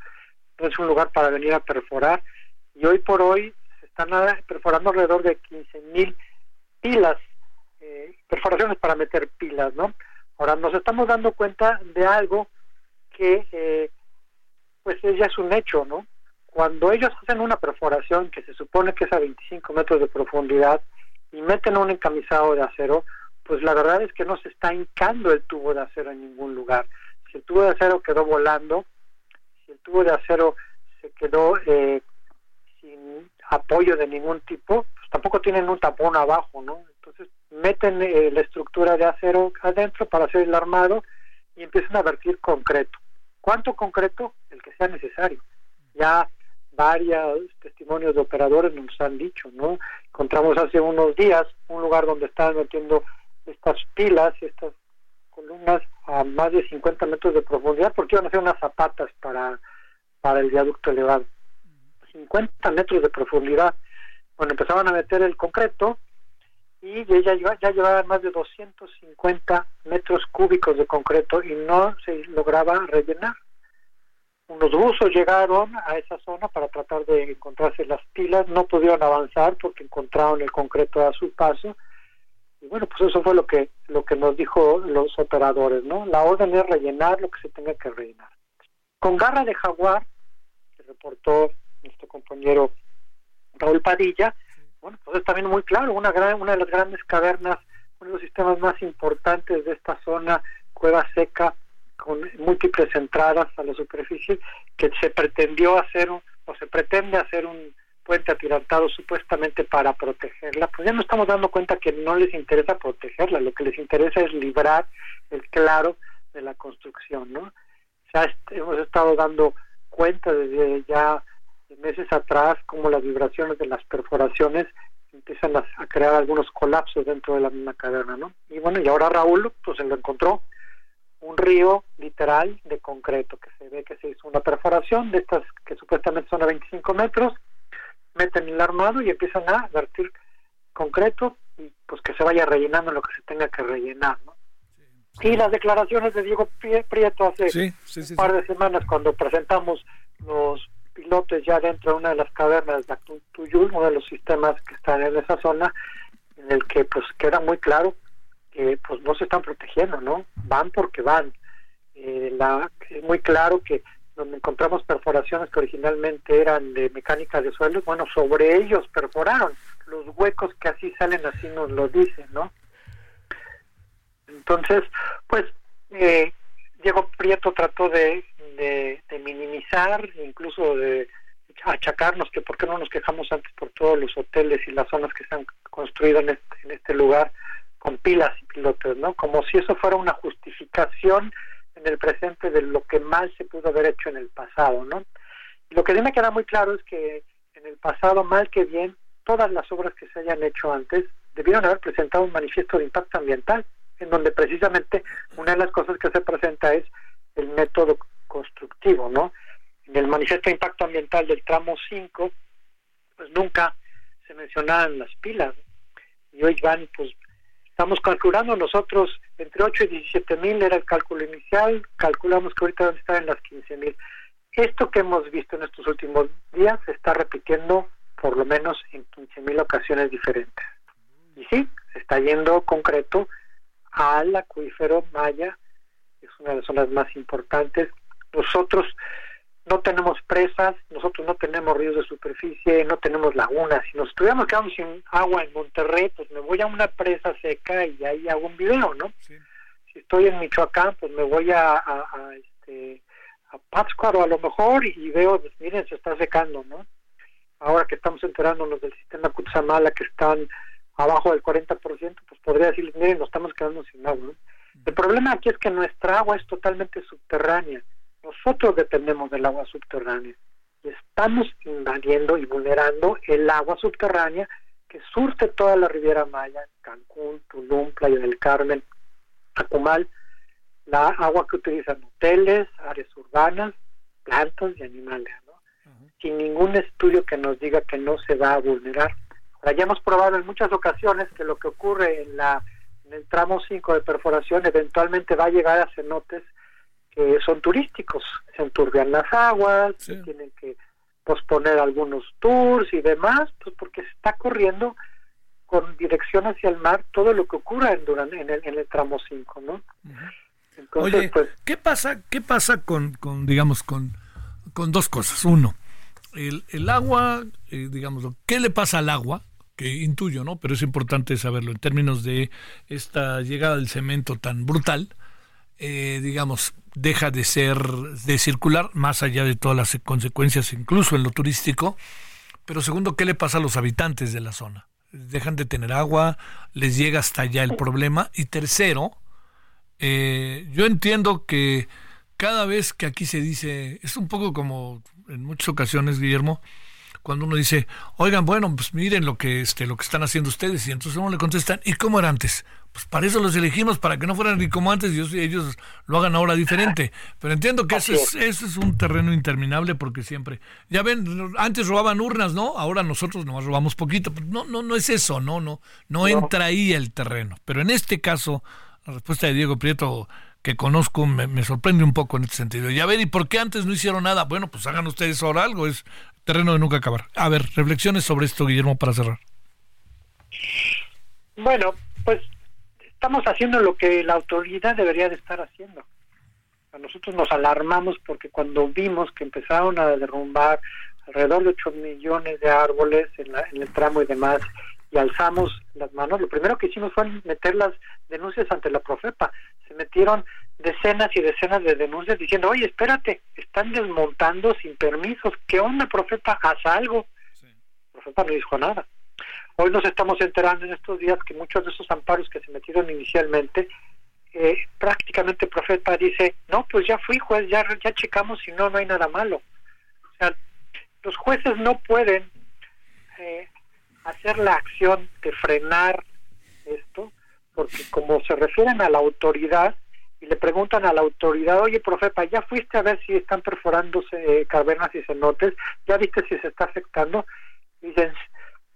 [SPEAKER 6] es un lugar para venir a perforar y hoy por hoy se están perforando alrededor de 15.000 pilas, eh, perforaciones para meter pilas, ¿no? Ahora nos estamos dando cuenta de algo que eh, pues ya es un hecho, ¿no? Cuando ellos hacen una perforación que se supone que es a 25 metros de profundidad y meten un encamisado de acero, pues la verdad es que no se está hincando el tubo de acero en ningún lugar. Si el tubo de acero quedó volando, el tubo de acero se quedó eh, sin apoyo de ningún tipo, pues tampoco tienen un tapón abajo, ¿no? Entonces meten eh, la estructura de acero adentro para hacer el armado y empiezan a vertir concreto. ¿Cuánto concreto? El que sea necesario. Ya varios testimonios de operadores nos han dicho, ¿no? Encontramos hace unos días un lugar donde estaban metiendo estas pilas, estas columnas a más de 50 metros de profundidad porque iban a hacer unas zapatas para, para el viaducto elevado. 50 metros de profundidad. Bueno, empezaban a meter el concreto y ya, ya llevaban más de 250 metros cúbicos de concreto y no se lograba rellenar. Unos buzos llegaron a esa zona para tratar de encontrarse las pilas, no pudieron avanzar porque encontraron el concreto a su paso y bueno, pues eso fue lo que lo que nos dijo los operadores, ¿no? La orden es rellenar lo que se tenga que rellenar. Con garra de jaguar, que reportó nuestro compañero Raúl Padilla, bueno, pues es también muy claro, una gran, una de las grandes cavernas, uno de los sistemas más importantes de esta zona, cueva seca, con múltiples entradas a la superficie, que se pretendió hacer o se pretende hacer un puente atirantado supuestamente para protegerla, pues ya nos estamos dando cuenta que no les interesa protegerla, lo que les interesa es librar el claro de la construcción, ¿no? Ya hemos estado dando cuenta desde ya meses atrás como las vibraciones de las perforaciones empiezan a, crear algunos colapsos dentro de la misma caverna, ¿no? Y bueno, y ahora Raúl pues se lo encontró un río literal de concreto, que se ve que se hizo una perforación de estas que supuestamente son a 25 metros, meten el armado y empiezan a vertir concreto y pues que se vaya rellenando lo que se tenga que rellenar, ¿no? Y las declaraciones de Diego Prieto hace un par de semanas cuando presentamos los pilotes ya dentro de una de las cavernas de Actuyul, uno de los sistemas que están en esa zona, en el que pues queda muy claro que pues no se están protegiendo, ¿no? Van porque van. Eh, la, es muy claro que donde encontramos perforaciones que originalmente eran de mecánica de suelos, bueno, sobre ellos perforaron. Los huecos que así salen, así nos lo dicen, ¿no? Entonces, pues, eh, Diego Prieto trató de, minimizar, incluso de achacarnos que por qué no nos quejamos antes por todos los hoteles y las zonas que se han construido en este, en este lugar con pilas y pilotos, ¿no? Como si eso fuera una justificación en el presente de lo que mal se pudo haber hecho en el pasado, ¿no? lo que a mí me queda muy claro es que en el pasado, mal que bien, todas las obras que se hayan hecho antes debieron haber presentado un manifiesto de impacto ambiental, en donde precisamente una de las cosas que se presenta es el método constructivo, ¿no? En el manifiesto de impacto ambiental del tramo 5, pues nunca se mencionaban las pilas, y hoy van pues Estamos calculando nosotros entre 8 y 17 mil era el cálculo inicial, calculamos que ahorita está en las 15 mil. Esto que hemos visto en estos últimos días se está repitiendo por lo menos en 15 mil ocasiones diferentes. Y sí, se está yendo concreto al acuífero Maya, es una de las zonas más importantes. Nosotros no tenemos presas, nosotros no tenemos ríos de superficie, no tenemos lagunas. Si nos estuviéramos quedando sin agua en Monterrey, pues me voy a una presa seca y ahí hago un video, ¿no? Si estoy en Michoacán, pues me voy a, a, a este a Pátzcuaro a lo mejor y veo, pues miren, se está secando, ¿no? Ahora que estamos enterándonos del sistema Cutzamala que están abajo del 40%, pues podría decirles, miren, nos estamos quedando sin agua. ¿no? El problema aquí es que nuestra agua es totalmente subterránea nosotros dependemos del agua subterránea y estamos invadiendo y vulnerando el agua subterránea que surte toda la Riviera Maya, Cancún, Tulum, Playa del Carmen, Acumal, la agua que utilizan hoteles, áreas urbanas, plantas y animales, ¿no? sin ningún estudio que nos diga que no se va a vulnerar. Ahora, ya hemos probado en muchas ocasiones que lo que ocurre en, la, en el tramo 5 de perforación eventualmente va a llegar a cenotes que son turísticos, se enturbian las aguas, se tienen que posponer algunos tours y demás, pues porque se está corriendo con dirección hacia el mar todo lo que ocurra en, en, el, en el tramo 5, ¿no?
[SPEAKER 1] Oye, pues, ¿qué pasa, qué pasa con, con digamos, con, con dos cosas? Uno, el, el agua, eh, digamos, ¿qué le pasa al agua? Que intuyo, ¿no? Pero es importante saberlo en términos de esta llegada del cemento tan brutal. Eh, digamos, deja de ser, de circular, más allá de todas las consecuencias, incluso en lo turístico. Pero segundo, ¿qué le pasa a los habitantes de la zona? Dejan de tener agua, les llega hasta allá el problema. Y tercero, eh, yo entiendo que cada vez que aquí se dice, es un poco como en muchas ocasiones, Guillermo, cuando uno dice, oigan, bueno, pues miren lo que, este, lo que están haciendo ustedes, y entonces uno le contestan, ¿y cómo era antes? Pues para eso los elegimos, para que no fueran ni como antes y ellos, lo hagan ahora diferente. Pero entiendo que eso es, eso es un terreno interminable porque siempre, ya ven, antes robaban urnas, ¿no? Ahora nosotros nomás robamos poquito. Pues no, no, no es eso, no, no, no entra ahí el terreno. Pero en este caso, la respuesta de Diego Prieto que conozco me, me, sorprende un poco en este sentido. Ya ver, ¿y por qué antes no hicieron nada? Bueno, pues hagan ustedes ahora algo, es terreno de nunca acabar. A ver, reflexiones sobre esto, Guillermo, para cerrar.
[SPEAKER 6] Bueno, pues estamos haciendo lo que la autoridad debería de estar haciendo. Nosotros nos alarmamos porque cuando vimos que empezaron a derrumbar alrededor de 8 millones de árboles en, en el tramo y demás, y alzamos las manos, lo primero que hicimos fue meter las denuncias ante la Profepa. Se metieron decenas y decenas de denuncias diciendo, oye, espérate, están desmontando sin permisos, ¿qué onda, Profepa? Haz algo. Sí. Profepa no dijo nada. Hoy nos estamos enterando en estos días que muchos de esos amparos que se metieron inicialmente eh, prácticamente el profeta dice, no, pues ya fui juez, ya, ya checamos y no, no hay nada malo. O sea, los jueces no pueden eh, hacer la acción de frenar esto, porque como se refieren a la autoridad y le preguntan a la autoridad, oye, profeta, ¿ya fuiste a ver si están perforándose cavernas y cenotes? ¿Ya viste si se está afectando? Y dicen,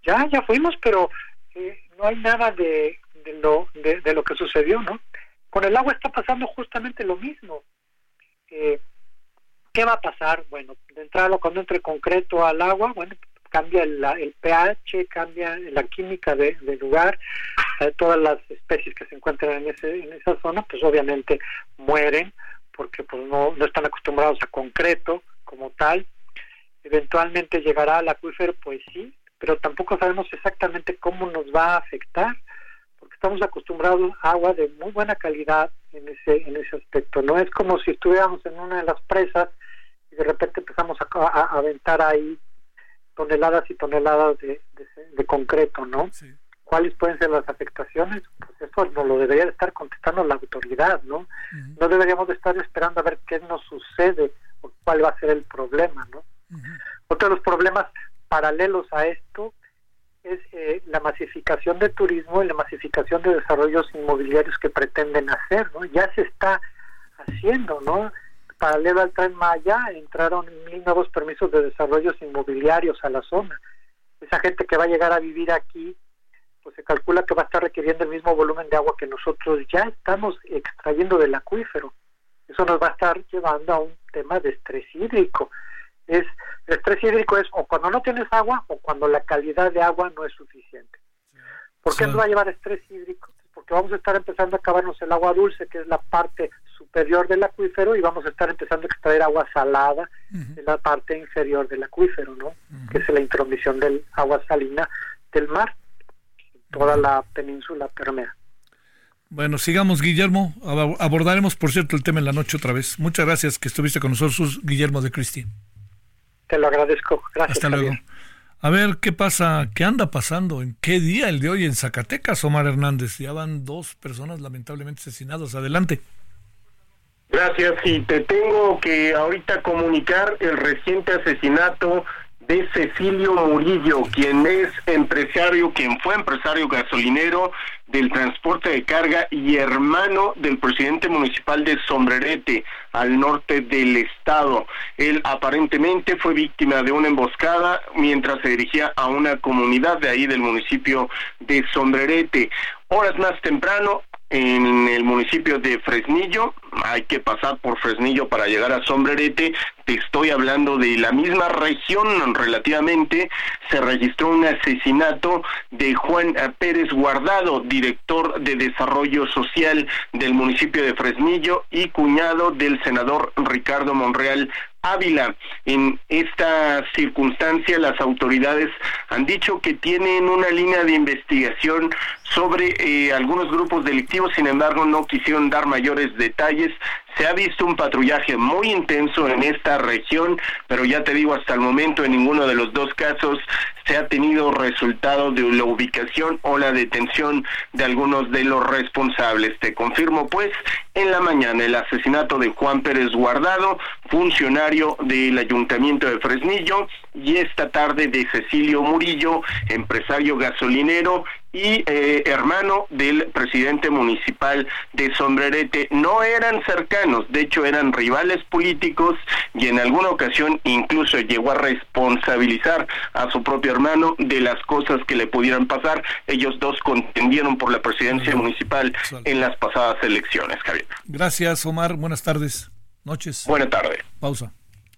[SPEAKER 6] ya, ya fuimos, pero eh, no hay nada de, de lo, de, lo que sucedió, ¿no? Con el agua está pasando justamente lo mismo. Eh, ¿Qué va a pasar? Bueno, de entrada cuando entre concreto al agua, bueno, cambia el, el pH, cambia la química de, del lugar, eh, todas las especies que se encuentran en, ese, en esa zona, pues obviamente mueren porque pues no, no están acostumbrados a concreto como tal. Eventualmente llegará al acuífero, pues sí, pero tampoco sabemos exactamente cómo nos va a afectar, porque estamos acostumbrados a agua de muy buena calidad en ese, en ese aspecto. No es como si estuviéramos en una de las presas y de repente empezamos a, aventar ahí toneladas y toneladas de, de, concreto, ¿no? ¿Cuáles pueden ser las afectaciones? Pues eso nos lo debería de estar contestando la autoridad, ¿no? No deberíamos de estar esperando a ver qué nos sucede o cuál va a ser el problema, ¿no? Otro de los problemas paralelos a esto es eh, la masificación de turismo y la masificación de desarrollos inmobiliarios que pretenden hacer, ¿no? Ya se está haciendo, ¿no? Paralelo al Tren Maya entraron mil nuevos permisos de desarrollos inmobiliarios a la zona. Esa gente que va a llegar a vivir aquí, pues se calcula que va a estar requiriendo el mismo volumen de agua que nosotros ya estamos extrayendo del acuífero. Eso nos va a estar llevando a un tema de estrés hídrico es el estrés hídrico es o cuando no tienes agua o cuando la calidad de agua no es suficiente. ¿Por qué nos va a llevar estrés hídrico? Porque vamos a estar empezando a acabarnos el agua dulce, que es la parte superior del acuífero, y vamos a estar empezando a extraer agua salada en la parte inferior del acuífero, ¿no? Que es la intromisión del agua salina del mar. Toda la península permea.
[SPEAKER 1] Bueno, sigamos, Guillermo. Abordaremos, por cierto, el tema en la noche otra vez. Muchas gracias que estuviste con nosotros, Guillermo de Cristi.
[SPEAKER 6] Te lo agradezco. Gracias.
[SPEAKER 1] Hasta luego. A ver, ¿qué pasa? ¿Qué anda pasando? ¿En qué día el de hoy en Zacatecas, Omar Hernández? Ya van dos personas lamentablemente asesinadas. Adelante.
[SPEAKER 7] Gracias. Y te tengo que ahorita comunicar el reciente asesinato de Cecilio Murillo, quien es empresario, quien fue empresario gasolinero del transporte de carga y hermano del presidente municipal de Sombrerete, al norte del estado. Él aparentemente fue víctima de una emboscada mientras se dirigía a una comunidad de ahí del municipio de Sombrerete. Horas más temprano, en el municipio de Fresnillo, hay que pasar por Fresnillo para llegar a Sombrerete, te estoy hablando de la misma región relativamente, se registró un asesinato de Juan Pérez Guardado, director de Desarrollo Social del municipio de Fresnillo y cuñado del senador Ricardo Monreal Ávila. En esta circunstancia, las autoridades han dicho que tienen una línea de investigación sobre eh, algunos grupos delictivos, sin embargo, no quisieron dar mayores detalles. Se ha visto un patrullaje muy intenso en esta región, pero ya te digo, hasta el momento en ninguno de los dos casos se ha tenido resultado de la ubicación o la detención de algunos de los responsables. Te confirmo pues en la mañana el asesinato de Juan Pérez Guardado, funcionario del Ayuntamiento de Fresnillo, y esta tarde de Cecilio Murillo, empresario gasolinero y eh, hermano del presidente municipal de Sombrerete. No eran cercanos, de hecho eran rivales políticos y en alguna ocasión incluso llegó a responsabilizar a su propio hermano de las cosas que le pudieran pasar. Ellos dos contendieron por la presidencia municipal en las pasadas elecciones, Javier.
[SPEAKER 1] Gracias, Omar. Buenas tardes. Noches.
[SPEAKER 7] Buenas tardes.
[SPEAKER 1] Pausa.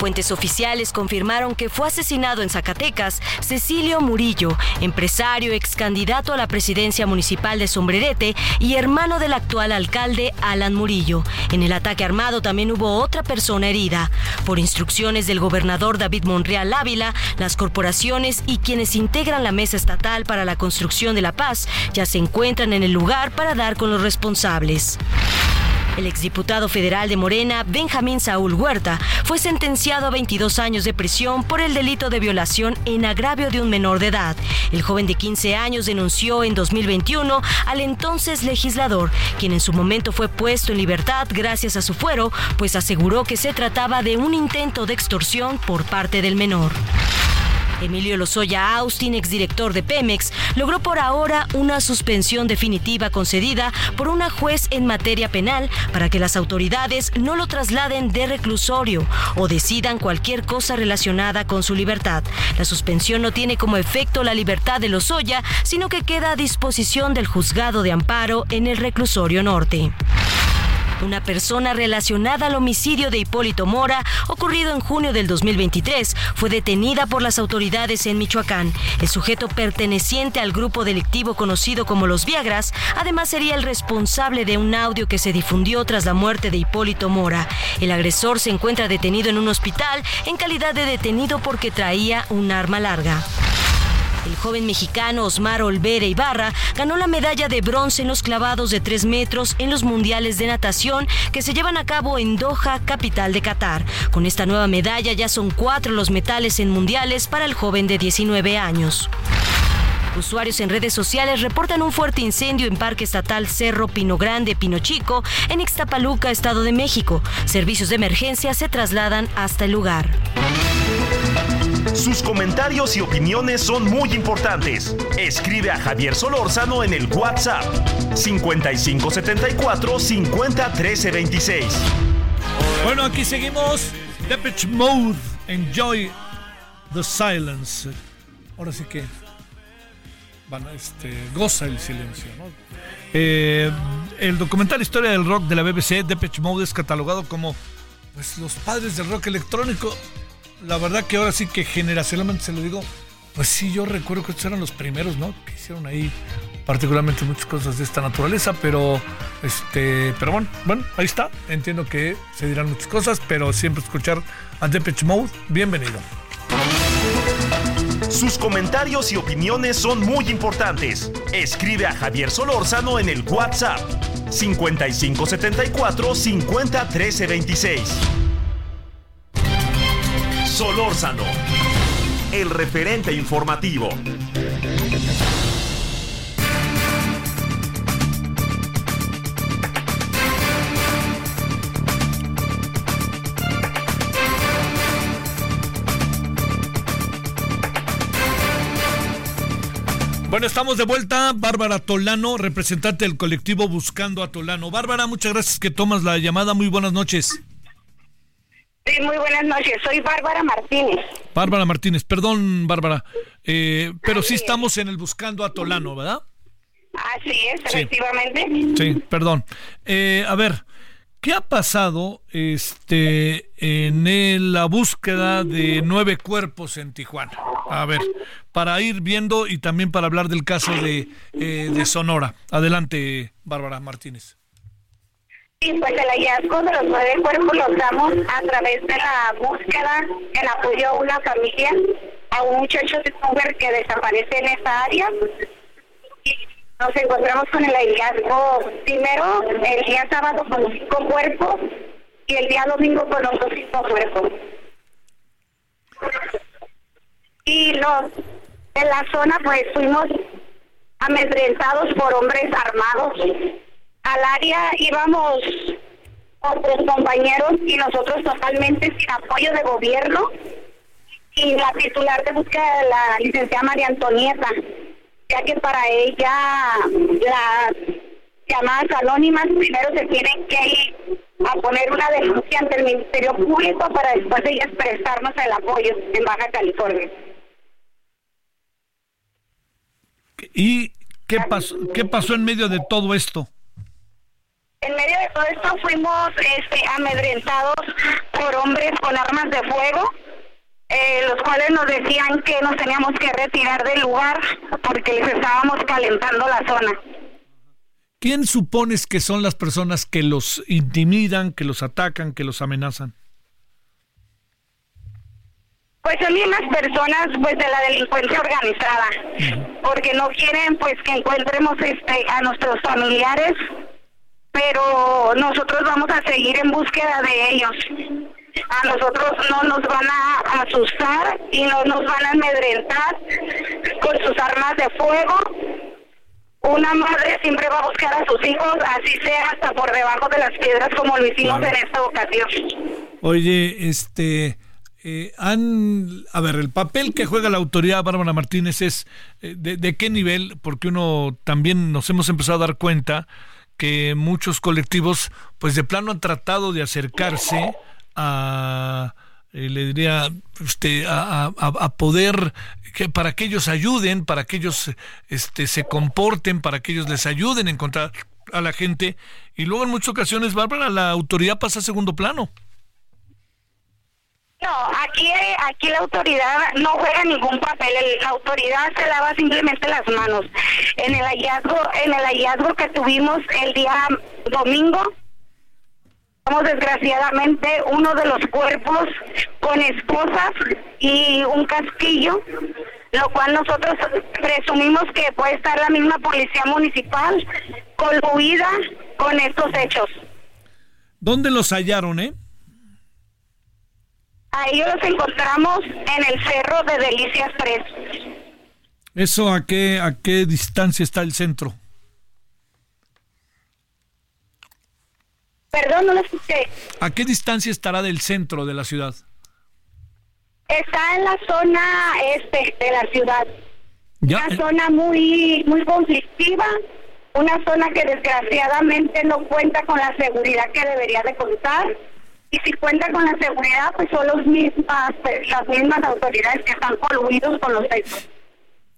[SPEAKER 8] Fuentes oficiales confirmaron que fue asesinado en Zacatecas Cecilio Murillo, empresario ex candidato a la presidencia municipal de Sombrerete y hermano del actual alcalde Alan Murillo. En el ataque armado también hubo otra persona herida. Por instrucciones del gobernador David Monreal Ávila, las corporaciones y quienes integran la mesa estatal para la construcción de la paz ya se encuentran en el lugar para dar con los responsables. El exdiputado federal de Morena, Benjamín Saúl Huerta, fue sentenciado a 22 años de prisión por el delito de violación en agravio de un menor de edad. El joven de 15 años denunció en 2021 al entonces legislador, quien en su momento fue puesto en libertad gracias a su fuero, pues aseguró que se trataba de un intento de extorsión por parte del menor. Emilio Lozoya Austin, exdirector de Pemex, logró por ahora una suspensión definitiva concedida por una juez en materia penal para que las autoridades no lo trasladen de reclusorio o decidan cualquier cosa relacionada con su libertad. La suspensión no tiene como efecto la libertad de Lozoya, sino que queda a disposición del juzgado de amparo en el reclusorio norte. Una persona relacionada al homicidio de Hipólito Mora, ocurrido en junio del 2023, fue detenida por las autoridades en Michoacán. El sujeto perteneciente al grupo delictivo conocido como los Viagras, además sería el responsable de un audio que se difundió tras la muerte de Hipólito Mora. El agresor se encuentra detenido en un hospital en calidad de detenido porque traía un arma larga. El joven mexicano Osmar Olvera Ibarra ganó la medalla de bronce en los clavados de 3 metros en los mundiales de natación que se llevan a cabo en Doha, capital de Qatar. Con esta nueva medalla ya son cuatro los metales en mundiales para el joven de 19 años. Usuarios en redes sociales reportan un fuerte incendio en Parque Estatal Cerro Pino Grande, Pino Chico, en Ixtapaluca, Estado de México. Servicios de emergencia se trasladan hasta el lugar.
[SPEAKER 4] Sus comentarios y opiniones son muy importantes. Escribe a Javier Solórzano en el WhatsApp 5574 50 26.
[SPEAKER 1] Bueno, aquí seguimos. Depeche Mode, Enjoy the Silence. Ahora sí que van este, goza el silencio. ¿no? Eh, el documental Historia del Rock de la BBC, Depeche Mode, es catalogado como pues, los padres del rock electrónico la verdad que ahora sí que generacionalmente se lo digo, pues sí, yo recuerdo que estos eran los primeros, ¿no? Que hicieron ahí particularmente muchas cosas de esta naturaleza, pero este, pero bueno, bueno, ahí está. Entiendo que se dirán muchas cosas, pero siempre escuchar a Depeche Mode, bienvenido.
[SPEAKER 4] Sus comentarios y opiniones son muy importantes. Escribe a Javier Solórzano en el WhatsApp 5574 50 26. Solórzano, el referente informativo.
[SPEAKER 1] Bueno, estamos de vuelta. Bárbara Tolano, representante del colectivo Buscando a Tolano. Bárbara, muchas gracias que tomas la llamada. Muy buenas noches.
[SPEAKER 9] Sí, muy buenas noches. Soy Bárbara Martínez.
[SPEAKER 1] Bárbara Martínez, perdón, Bárbara. Eh, pero sí estamos en el Buscando a Tolano, ¿verdad?
[SPEAKER 9] Así es, efectivamente.
[SPEAKER 1] Sí, perdón. Eh, a ver, ¿qué ha pasado este en la búsqueda de nueve cuerpos en Tijuana? A ver, para ir viendo y también para hablar del caso de, eh, de Sonora. Adelante, Bárbara Martínez.
[SPEAKER 9] Sí, pues el hallazgo de los nueve cuerpos lo damos a través de la búsqueda, el apoyo a una familia, a un muchacho de Uber que desaparece en esa área. Nos encontramos con el hallazgo primero el día sábado con cinco cuerpos y el día domingo con otros cinco cuerpos. Y los en la zona pues fuimos amedrentados por hombres armados al área íbamos otros compañeros y nosotros totalmente sin apoyo de gobierno y la titular de búsqueda de la licenciada María Antonieta, ya que para ella las llamadas anónimas primero se tienen que ir a poner una denuncia ante el Ministerio Público para después de ellas prestarnos el apoyo en Baja California.
[SPEAKER 1] ¿Y qué pasó, qué pasó en medio de todo esto?
[SPEAKER 9] En medio de todo esto fuimos este, amedrentados por hombres con armas de fuego, eh, los cuales nos decían que nos teníamos que retirar del lugar porque les estábamos calentando la zona.
[SPEAKER 1] ¿Quién supones que son las personas que los intimidan, que los atacan, que los amenazan?
[SPEAKER 9] Pues son mismas personas pues de la delincuencia organizada, porque no quieren pues que encontremos este a nuestros familiares, pero nosotros vamos a seguir en búsqueda de ellos. A nosotros no nos van a asustar y no nos van a amedrentar con sus armas de fuego. Una madre siempre va a buscar a sus hijos, así sea hasta por debajo de las piedras como lo hicimos en esta ocasión.
[SPEAKER 1] Oye, este eh, han, a ver, el papel que juega la autoridad Bárbara Martínez es eh, de, qué nivel, porque uno también nos hemos empezado a dar cuenta que muchos colectivos, pues de plano han tratado de acercarse a, eh, le diría, usted, a, a, poder, que para que ellos ayuden, para que ellos este, se comporten, para que ellos les ayuden a encontrar a la gente, y luego en muchas ocasiones, Bárbara, la autoridad pasa a segundo plano.
[SPEAKER 9] No, aquí, aquí la autoridad no juega ningún papel, la autoridad se lava simplemente las manos. En el hallazgo, en el hallazgo que tuvimos el día domingo, desgraciadamente uno de los cuerpos con esposas y un casquillo, lo cual nosotros presumimos que puede estar la misma policía municipal coluida con estos hechos.
[SPEAKER 1] ¿Dónde los hallaron, eh?
[SPEAKER 9] Ahí los encontramos en el cerro de Delicias 3.
[SPEAKER 1] ¿Eso a qué, a qué distancia está el centro?
[SPEAKER 9] Perdón, no lo escuché.
[SPEAKER 1] ¿A qué distancia estará del centro de la ciudad?
[SPEAKER 9] Está en la zona este de la ciudad.
[SPEAKER 1] ¿Ya?
[SPEAKER 9] Una zona muy, muy conflictiva, una zona que desgraciadamente no cuenta con la seguridad que debería de contar y si cuenta con la seguridad, pues son los mismas, las mismas autoridades que están coludidos con los hechos.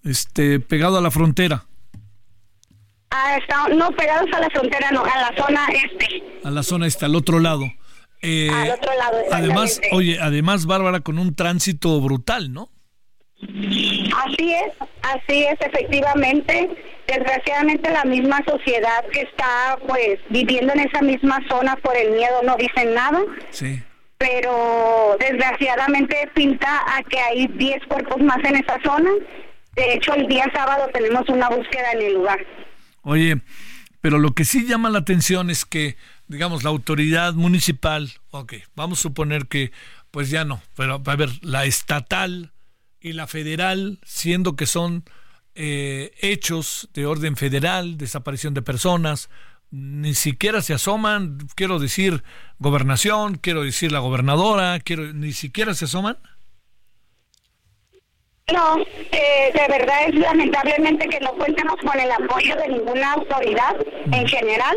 [SPEAKER 1] Este, pegado a la frontera.
[SPEAKER 9] Ah, está, no, pegados a la frontera, no, a la zona este.
[SPEAKER 1] A la zona este, al otro lado.
[SPEAKER 9] Eh, al otro lado,
[SPEAKER 1] Además, oye, además, Bárbara, con un tránsito brutal, ¿no?
[SPEAKER 9] Así es, así es, efectivamente. Desgraciadamente la misma sociedad que está pues viviendo en esa misma zona por el miedo no dicen nada.
[SPEAKER 1] Sí.
[SPEAKER 9] Pero desgraciadamente pinta a que hay 10 cuerpos más en esa zona. De hecho, el día sábado tenemos una búsqueda en el lugar.
[SPEAKER 1] Oye, pero lo que sí llama la atención es que, digamos, la autoridad municipal, ok, vamos a suponer que, pues ya no, pero a ver, la estatal y la federal, siendo que son eh, hechos de orden federal, desaparición de personas, ni siquiera se asoman, quiero decir gobernación, quiero decir la gobernadora, quiero ni siquiera se asoman.
[SPEAKER 9] No, eh, de verdad es lamentablemente que no cuentamos con el apoyo de ninguna autoridad en general,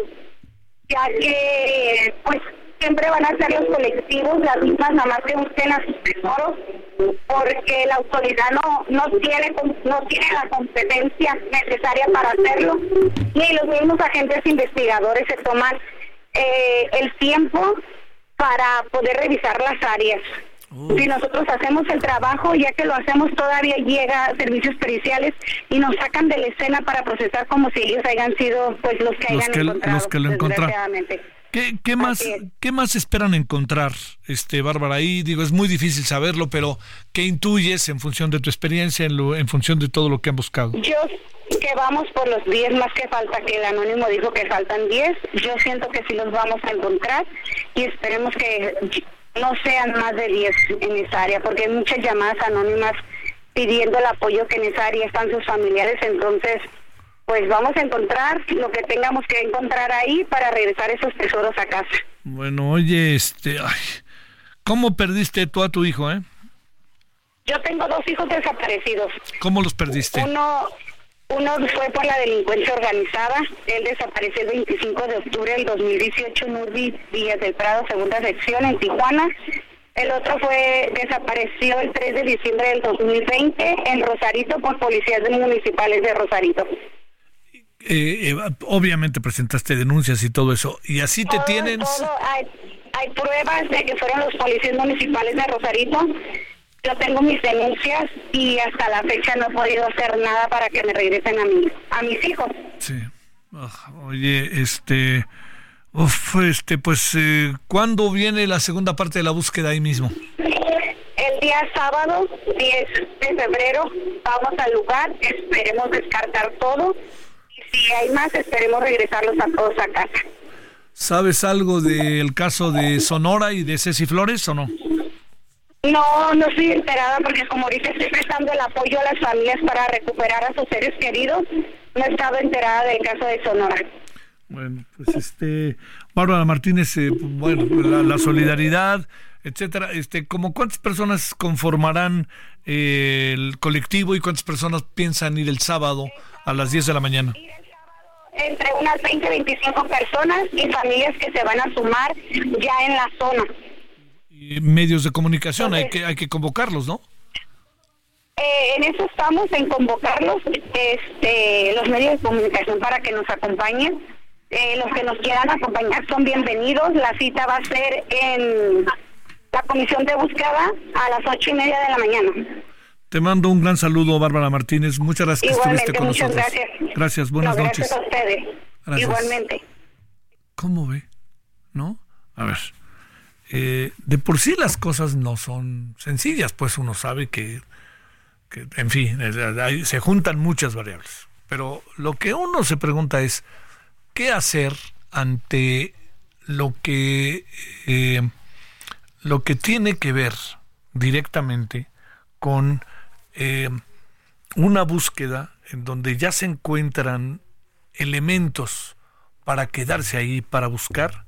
[SPEAKER 9] ya que pues siempre van a ser los colectivos las mismas nada más que busquen a sus tesoros porque la autoridad no no tiene no tiene la competencia necesaria para hacerlo ni los mismos agentes investigadores se toman eh, el tiempo para poder revisar las áreas si nosotros hacemos el trabajo, ya que lo hacemos, todavía llega a servicios periciales y nos sacan de la escena para procesar como si ellos hayan sido pues los que hayan encontrado.
[SPEAKER 1] Los que lo encontraron. ¿Qué, qué más, ¿Qué más esperan encontrar, este Bárbara? Ahí digo, es muy difícil saberlo, pero ¿qué intuyes en función de tu experiencia, en, lo, en función de todo lo que han buscado?
[SPEAKER 9] Yo que vamos por los 10 más que falta, que el anónimo dijo que faltan 10. Yo siento que sí los vamos a encontrar y esperemos que no sean más de 10 en esa área, porque hay muchas llamadas anónimas pidiendo el apoyo que en esa área están sus familiares, entonces pues vamos a encontrar lo que tengamos que encontrar ahí para regresar esos tesoros a casa.
[SPEAKER 1] Bueno, oye, este, ay, ¿cómo perdiste tú a tu hijo, eh?
[SPEAKER 9] Yo tengo dos hijos desaparecidos.
[SPEAKER 1] ¿Cómo los perdiste?
[SPEAKER 9] Uno, uno fue por la delincuencia organizada. Él desapareció el 25 de octubre del 2018 en Urbi Villas del Prado, segunda sección, en Tijuana. El otro fue desapareció el 3 de diciembre del 2020 en Rosarito por policías municipales de Rosarito.
[SPEAKER 1] Eh, eh, obviamente presentaste denuncias y todo eso, y así te tienen...
[SPEAKER 9] hay, hay pruebas de que fueron los policías municipales de Rosarito. Yo tengo mis denuncias y hasta la fecha no he podido hacer nada para que me regresen a, mí, a mis hijos.
[SPEAKER 1] Sí. Ah, oye, este... Uf, este, pues, eh, ¿cuándo viene la segunda parte de la búsqueda ahí mismo?
[SPEAKER 9] El día sábado, 10 de febrero, vamos al lugar, esperemos descartar todo si hay más, esperemos regresarlos a todos a casa.
[SPEAKER 1] ¿Sabes algo del caso de Sonora y de Ceci Flores o no?
[SPEAKER 9] No, no estoy enterada porque como ahorita estoy prestando el apoyo a las familias para recuperar a sus seres queridos, no he estado enterada del caso de Sonora.
[SPEAKER 1] Bueno, pues este, Bárbara Martínez, eh, bueno, la, solidaridad, etcétera, este, como cuántas personas conformarán eh, el colectivo y cuántas personas piensan ir el sábado a las 10 de la mañana?
[SPEAKER 9] Entre unas 20, 25 personas y familias que se van a sumar ya en la zona.
[SPEAKER 1] Y medios de comunicación, hay que hay que convocarlos, ¿no?
[SPEAKER 9] Eh, en eso estamos, en convocarlos, este, los medios de comunicación para que nos acompañen eh, los que nos quieran acompañar son bienvenidos. La cita va a ser en la comisión de búsqueda a las ocho y media de la mañana.
[SPEAKER 1] Te mando un gran saludo, Bárbara Martínez. Muchas gracias que estuviste con
[SPEAKER 9] muchas
[SPEAKER 1] nosotros.
[SPEAKER 9] Gracias.
[SPEAKER 1] Gracias, buenas
[SPEAKER 9] gracias
[SPEAKER 1] noches.
[SPEAKER 9] a ustedes. Igualmente.
[SPEAKER 1] ¿Cómo ve? ¿No? A ver. Eh, de por sí las cosas no son sencillas, pues uno sabe que, que en fin, se juntan muchas variables. Pero lo que uno se pregunta es, qué hacer ante lo que, eh, lo que tiene que ver directamente con eh, una búsqueda en donde ya se encuentran elementos para quedarse ahí, para buscar,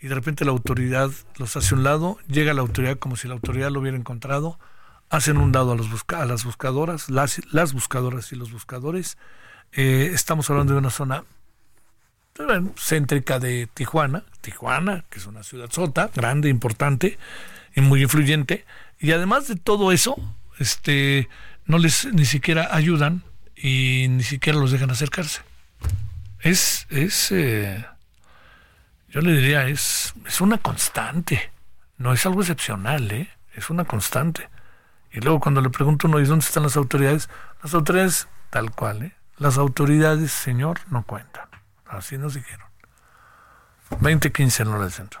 [SPEAKER 1] y de repente la autoridad los hace a un lado, llega la autoridad como si la autoridad lo hubiera encontrado, hacen un dado a, los las buscadoras, las, las buscadoras y los buscadores. Eh, estamos hablando de una zona céntrica de Tijuana, Tijuana, que es una ciudad sota, grande, importante y muy influyente, y además de todo eso, este, no les ni siquiera ayudan y ni siquiera los dejan acercarse. Es, es, eh, yo le diría, es, es una constante, no es algo excepcional, ¿eh? es una constante. Y luego cuando le pregunto uno, ¿y dónde están las autoridades? Las autoridades, tal cual, ¿eh? Las autoridades, señor, no cuentan. Así nos dijeron. 2015 en hora del centro.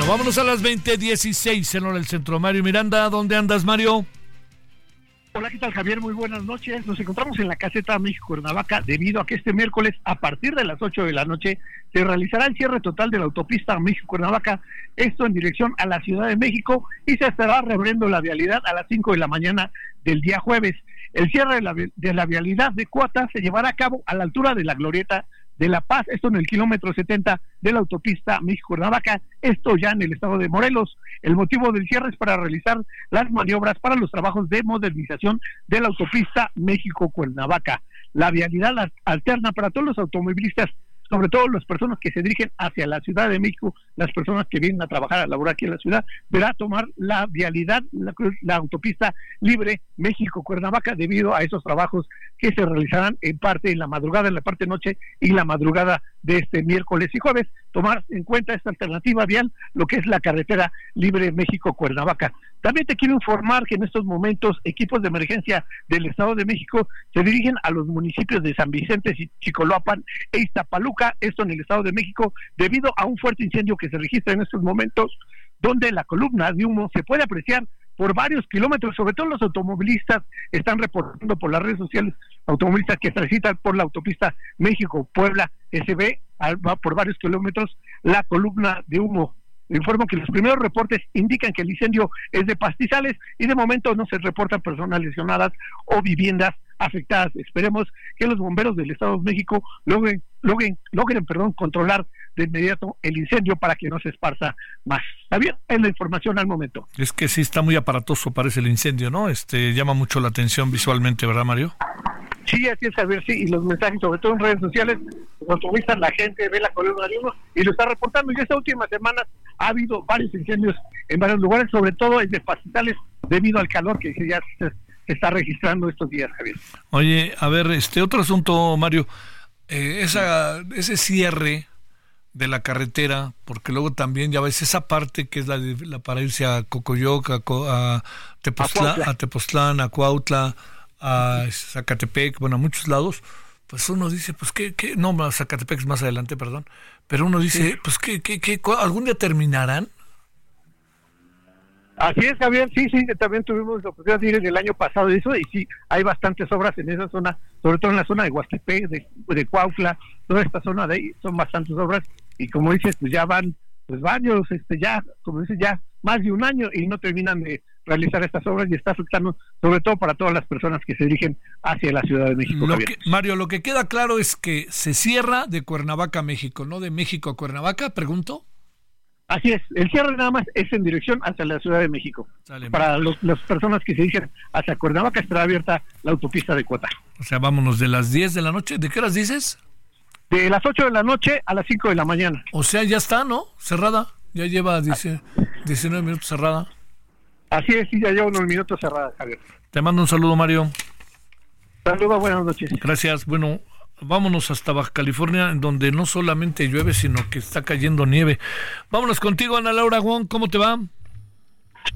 [SPEAKER 1] Bueno, vámonos a las 20.16 en hora del centro. Mario Miranda, ¿dónde andas, Mario?
[SPEAKER 10] Hola, ¿qué tal, Javier? Muy buenas noches. Nos encontramos en la caseta México-Cuernavaca debido a que este miércoles, a partir de las 8 de la noche, se realizará el cierre total de la autopista México-Cuernavaca, esto en dirección a la Ciudad de México, y se estará reabriendo la vialidad a las 5 de la mañana del día jueves. El cierre de la, de la vialidad de Cuata se llevará a cabo a la altura de la glorieta de La Paz, esto en el kilómetro 70 de la autopista México-Cuernavaca, esto ya en el estado de Morelos. El motivo del cierre es para realizar las maniobras para los trabajos de modernización de la autopista México-Cuernavaca. La vialidad alterna para todos los automovilistas sobre todo las personas que se dirigen hacia la Ciudad de México, las personas que vienen a trabajar, a laborar aquí en la ciudad, verá tomar la vialidad, la, autopista libre México-Cuernavaca debido a esos trabajos que se realizarán en parte en la madrugada, en la parte noche y la madrugada de este miércoles y jueves, tomar en cuenta esta alternativa vial, lo que es la carretera libre México-Cuernavaca. También te quiero informar que en estos momentos equipos de emergencia del Estado de México se dirigen a los municipios de San Vicente, Chicoloapan e Iztapaluca, esto en el Estado de México, debido a un fuerte incendio que se registra en estos momentos, donde la columna de humo se puede apreciar por varios kilómetros, sobre todo los automovilistas están reportando por las redes sociales, automovilistas que transitan por la autopista México-Puebla, se ve por varios kilómetros la columna de humo informo que los primeros reportes indican que el incendio es de pastizales y de momento no se reportan personas lesionadas o viviendas afectadas. Esperemos que los bomberos del Estado de México logren, logren, logren perdón, controlar de inmediato el incendio para que no se esparza más. Está bien, es la información al momento.
[SPEAKER 1] Es que sí está muy aparatoso parece el incendio, ¿no? Este llama mucho la atención visualmente, ¿verdad, Mario?
[SPEAKER 10] Sí, así es, ver sí, y los mensajes, sobre todo en redes sociales, los la gente ve la columna de uno y lo está reportando. Y esta última semana ha habido varios incendios en varios lugares, sobre todo en pastizales debido al calor que ya se, está registrando estos días, Javier.
[SPEAKER 1] Oye, a ver, este otro asunto, Mario, eh, esa, ese cierre de la carretera, porque luego también ya ves esa parte que es la, la para irse a Cocoyoc, a, a, Tepoztlán, a, Tepoztlán, a Cuautla, a Zacatepec, bueno, a muchos lados, pues uno dice, pues qué, qué, no, Zacatepec es más adelante, perdón, pero uno dice, pues qué, qué, qué, algún día terminarán.
[SPEAKER 10] Así es, Javier, sí, sí, también tuvimos la oportunidad de ir en el año pasado de eso, y sí, hay bastantes obras en esa zona, sobre todo en la zona de Huastepec, de, de Cuautla, toda esta zona de ahí, son bastantes obras, y como dices, pues ya van, pues varios, este, ya, como dices, ya más de un año, y no terminan de realizar estas obras y está afectando sobre todo para todas las personas que se dirigen hacia la Ciudad de México.
[SPEAKER 1] Mario, lo que queda claro es que se cierra de Cuernavaca a México, no de México a Cuernavaca, pregunto.
[SPEAKER 10] Así es, el cierre nada más es en dirección hacia la Ciudad de México. Para las personas que se dirigen hacia Cuernavaca estará abierta la autopista de Cuota.
[SPEAKER 1] O sea, vámonos de las 10 de la noche. ¿De qué horas dices?
[SPEAKER 10] De las 8 de la noche a las 5 de la mañana.
[SPEAKER 1] O sea, ya está, ¿no? Cerrada. Ya lleva 19 minutos cerrada.
[SPEAKER 10] Así es, y ya llevo unos minutos cerrados, Javier.
[SPEAKER 1] Te mando un saludo, Mario.
[SPEAKER 10] Saludos, buenas noches.
[SPEAKER 1] Gracias. Bueno, vámonos hasta Baja California, en donde no solamente llueve, sino que está cayendo nieve. Vámonos contigo, Ana Laura Wong, ¿cómo te va?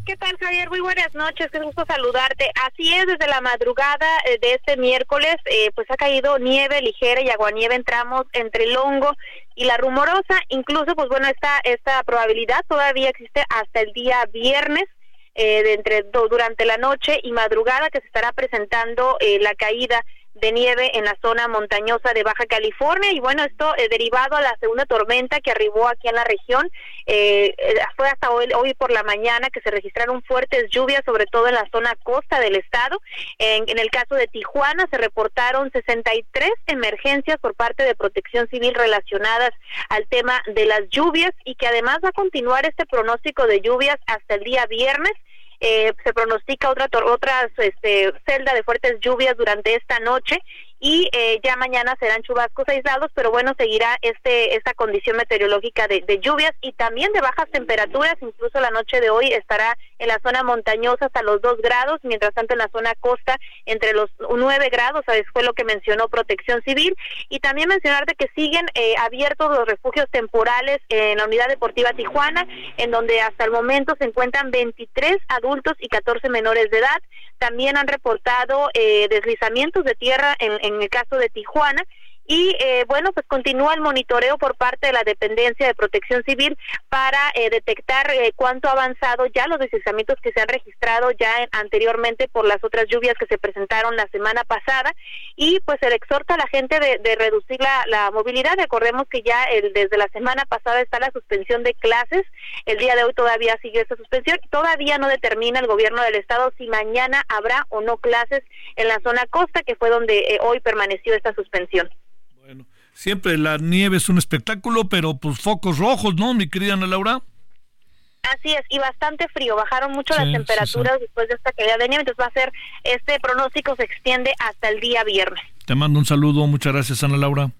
[SPEAKER 11] ¿Qué tal, Javier? Muy buenas noches, qué gusto saludarte. Así es, desde la madrugada eh, de este miércoles, eh, pues ha caído nieve ligera y aguanieve en tramos entre el hongo y la rumorosa. Incluso, pues bueno, esta, esta probabilidad todavía existe hasta el día viernes eh, de entre durante la noche y madrugada que se estará presentando eh, la caída de nieve en la zona montañosa de Baja California y bueno, esto eh, derivado a la segunda tormenta que arribó aquí en la región, eh, eh, fue hasta hoy, hoy por la mañana que se registraron fuertes lluvias, sobre todo en la zona costa del estado. En, en el caso de Tijuana se reportaron 63 emergencias por parte de protección civil relacionadas al tema de las lluvias y que además va a continuar este pronóstico de lluvias hasta el día viernes. Eh, se pronostica otra otra este, celda de fuertes lluvias durante esta noche y eh, ya mañana serán chubascos aislados, pero bueno, seguirá este esta condición meteorológica de, lluvias y también de bajas temperaturas, incluso la noche de hoy estará en la zona montañosa hasta los 2 grados, mientras tanto en la zona costa entre los 9 grados, ¿sabes? fue lo que mencionó Protección Civil, y también mencionar de que siguen eh, abiertos los refugios temporales en la Unidad Deportiva Tijuana, en donde hasta el momento se encuentran 23 adultos y 14 menores de edad, también han reportado eh, deslizamientos de tierra en, en el caso de Tijuana y eh, bueno, pues continúa el monitoreo por parte de la Dependencia de Protección Civil para eh, detectar eh, cuánto ha avanzado ya los deslizamientos que se han registrado ya anteriormente por las otras lluvias que se presentaron la semana pasada y pues se le exhorta a la gente de, reducir la, movilidad. Recordemos que ya el, desde la semana pasada está la suspensión de clases, el día de hoy todavía sigue esa suspensión, todavía no determina el gobierno del estado si mañana habrá o no clases en la zona costa, que fue donde hoy permaneció esta suspensión.
[SPEAKER 1] Siempre la nieve es un espectáculo, pero pues focos rojos, ¿no, mi querida Ana Laura?
[SPEAKER 11] Así es, y bastante frío. Bajaron mucho las temperaturas después de esta caída de nieve, entonces va a ser, este pronóstico se extiende hasta el día viernes.
[SPEAKER 1] Te mando un saludo, muchas gracias Ana Laura.